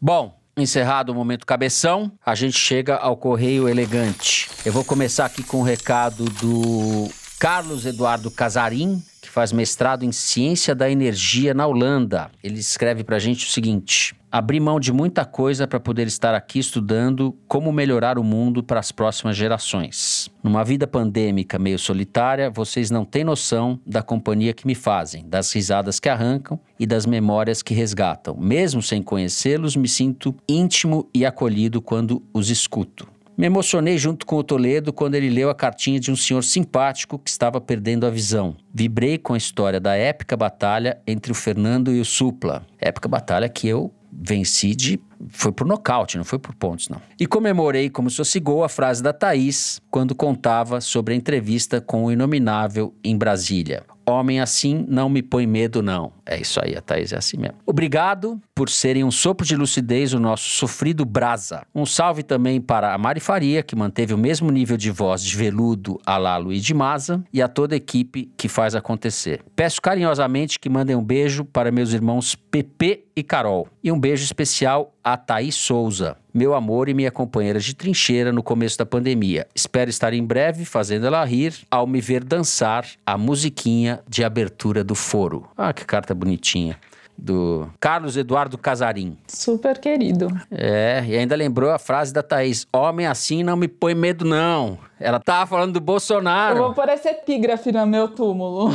Bom, Encerrado o momento cabeção, a gente chega ao Correio Elegante. Eu vou começar aqui com o um recado do Carlos Eduardo Casarim, que faz mestrado em Ciência da Energia na Holanda. Ele escreve para a gente o seguinte: abri mão de muita coisa para poder estar aqui estudando como melhorar o mundo para as próximas gerações. Numa vida pandêmica meio solitária, vocês não têm noção da companhia que me fazem, das risadas que arrancam e das memórias que resgatam. Mesmo sem conhecê-los, me sinto íntimo e acolhido quando os escuto. Me emocionei junto com o Toledo quando ele leu a cartinha de um senhor simpático que estava perdendo a visão. Vibrei com a história da épica batalha entre o Fernando e o Supla. Épica batalha que eu venci de. Foi por nocaute, não foi por pontos, não. E comemorei como se fosse gol a frase da Thaís quando contava sobre a entrevista com o Inominável em Brasília. Homem assim não me põe medo, não. É isso aí, a Thaís é assim mesmo. Obrigado por serem um sopro de lucidez o nosso sofrido Brasa. Um salve também para a Mari Faria, que manteve o mesmo nível de voz de veludo a lá Luiz de Maza, e a toda a equipe que faz acontecer. Peço carinhosamente que mandem um beijo para meus irmãos Pepe e Carol. E um beijo especial a Thaís Souza, meu amor e minha companheira de trincheira no começo da pandemia. Espero estar em breve fazendo ela rir ao me ver dançar a musiquinha de abertura do foro. Ah, que carta bonitinha do Carlos Eduardo Casarim. Super querido. É, e ainda lembrou a frase da Thaís: Homem assim não me põe medo, não. Ela tava falando do Bolsonaro. Eu vou pôr esse epígrafe no meu túmulo.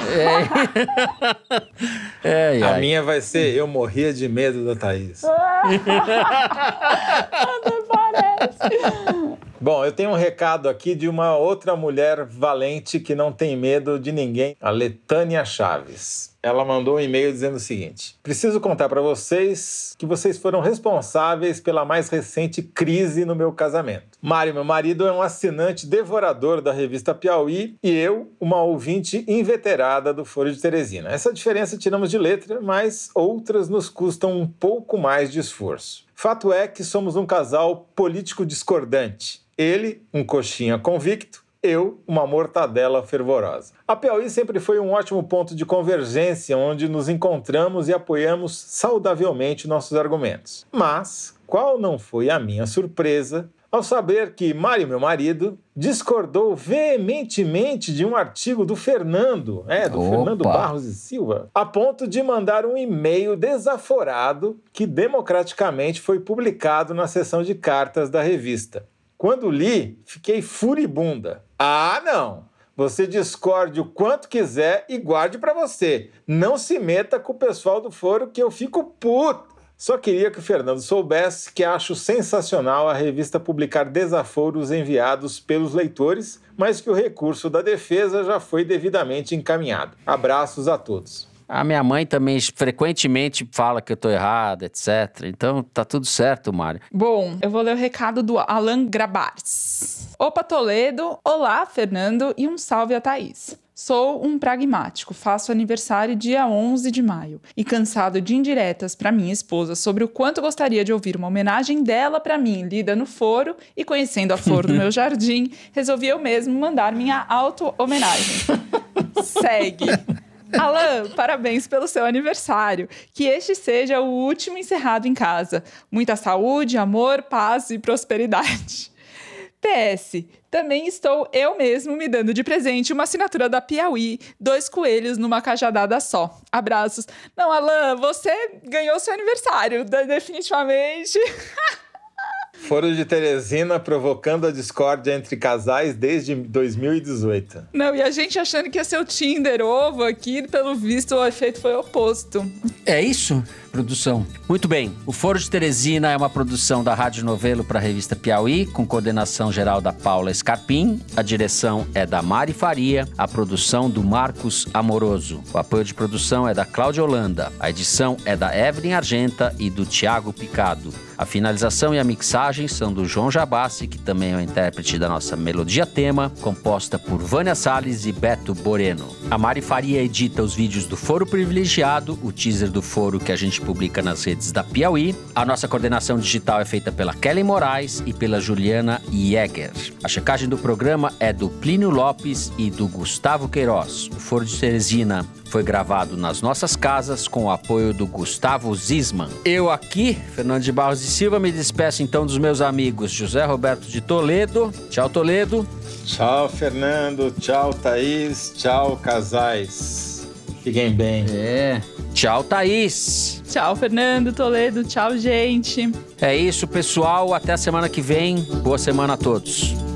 É. é a minha vai ser Eu morria de medo da Thaís. Até parece. Bom, eu tenho um recado aqui de uma outra mulher valente que não tem medo de ninguém, a Letânia Chaves. Ela mandou um e-mail dizendo o seguinte: Preciso contar para vocês que vocês foram responsáveis pela mais recente crise no meu casamento. Mário, meu marido, é um assinante devorador da revista Piauí e eu, uma ouvinte inveterada do Foro de Teresina. Essa diferença tiramos de letra, mas outras nos custam um pouco mais de esforço. Fato é que somos um casal político discordante. Ele, um coxinha convicto, eu, uma mortadela fervorosa. A Piauí sempre foi um ótimo ponto de convergência onde nos encontramos e apoiamos saudavelmente nossos argumentos. Mas qual não foi a minha surpresa ao saber que Mário, meu marido, discordou veementemente de um artigo do Fernando, é, do Opa. Fernando Barros e Silva, a ponto de mandar um e-mail desaforado que democraticamente foi publicado na seção de cartas da revista. Quando li, fiquei furibunda. Ah, não! Você discorde o quanto quiser e guarde para você. Não se meta com o pessoal do foro que eu fico puto. Só queria que o Fernando soubesse que acho sensacional a revista publicar desaforos enviados pelos leitores, mas que o recurso da defesa já foi devidamente encaminhado. Abraços a todos. A minha mãe também frequentemente fala que eu tô errado, etc. Então tá tudo certo, Mário. Bom, eu vou ler o recado do Alan Grabars. Opa, Toledo. Olá, Fernando. E um salve a Thaís. Sou um pragmático, faço aniversário dia 11 de maio e cansado de indiretas para minha esposa sobre o quanto gostaria de ouvir uma homenagem dela para mim, lida no foro e conhecendo a flor do meu jardim, resolvi eu mesmo mandar minha auto-homenagem. Segue. Alan, parabéns pelo seu aniversário. Que este seja o último encerrado em casa. Muita saúde, amor, paz e prosperidade. PS, também estou eu mesmo me dando de presente uma assinatura da Piauí, dois coelhos numa cajadada só. Abraços. Não, Alan, você ganhou seu aniversário, definitivamente. Foro de Teresina provocando a discórdia entre casais desde 2018. Não, e a gente achando que ia ser o Tinder ovo aqui, pelo visto o efeito foi oposto. É isso? Produção. Muito bem. O Foro de Teresina é uma produção da Rádio Novelo para a revista Piauí, com coordenação geral da Paula Scarpim. A direção é da Mari Faria, a produção do Marcos Amoroso. O apoio de produção é da Cláudia Holanda. A edição é da Evelyn Argenta e do Tiago Picado. A finalização e a mixagem são do João Jabassi, que também é o intérprete da nossa melodia tema, composta por Vânia Salles e Beto Boreno. A Mari Faria edita os vídeos do Foro Privilegiado, o teaser do Foro que a gente publica nas redes da Piauí. A nossa coordenação digital é feita pela Kelly Moraes e pela Juliana Jäger. A checagem do programa é do Plínio Lopes e do Gustavo Queiroz. O Foro de Teresina foi gravado nas nossas casas com o apoio do Gustavo Zisman. Eu aqui, Fernando de Barros e Silva, me despeço então dos meus amigos José Roberto de Toledo. Tchau, Toledo. Tchau, Fernando. Tchau, Thaís. Tchau, casais. Fiquem bem. É. Tchau, Thaís. Tchau, Fernando Toledo. Tchau, gente. É isso, pessoal. Até a semana que vem. Boa semana a todos.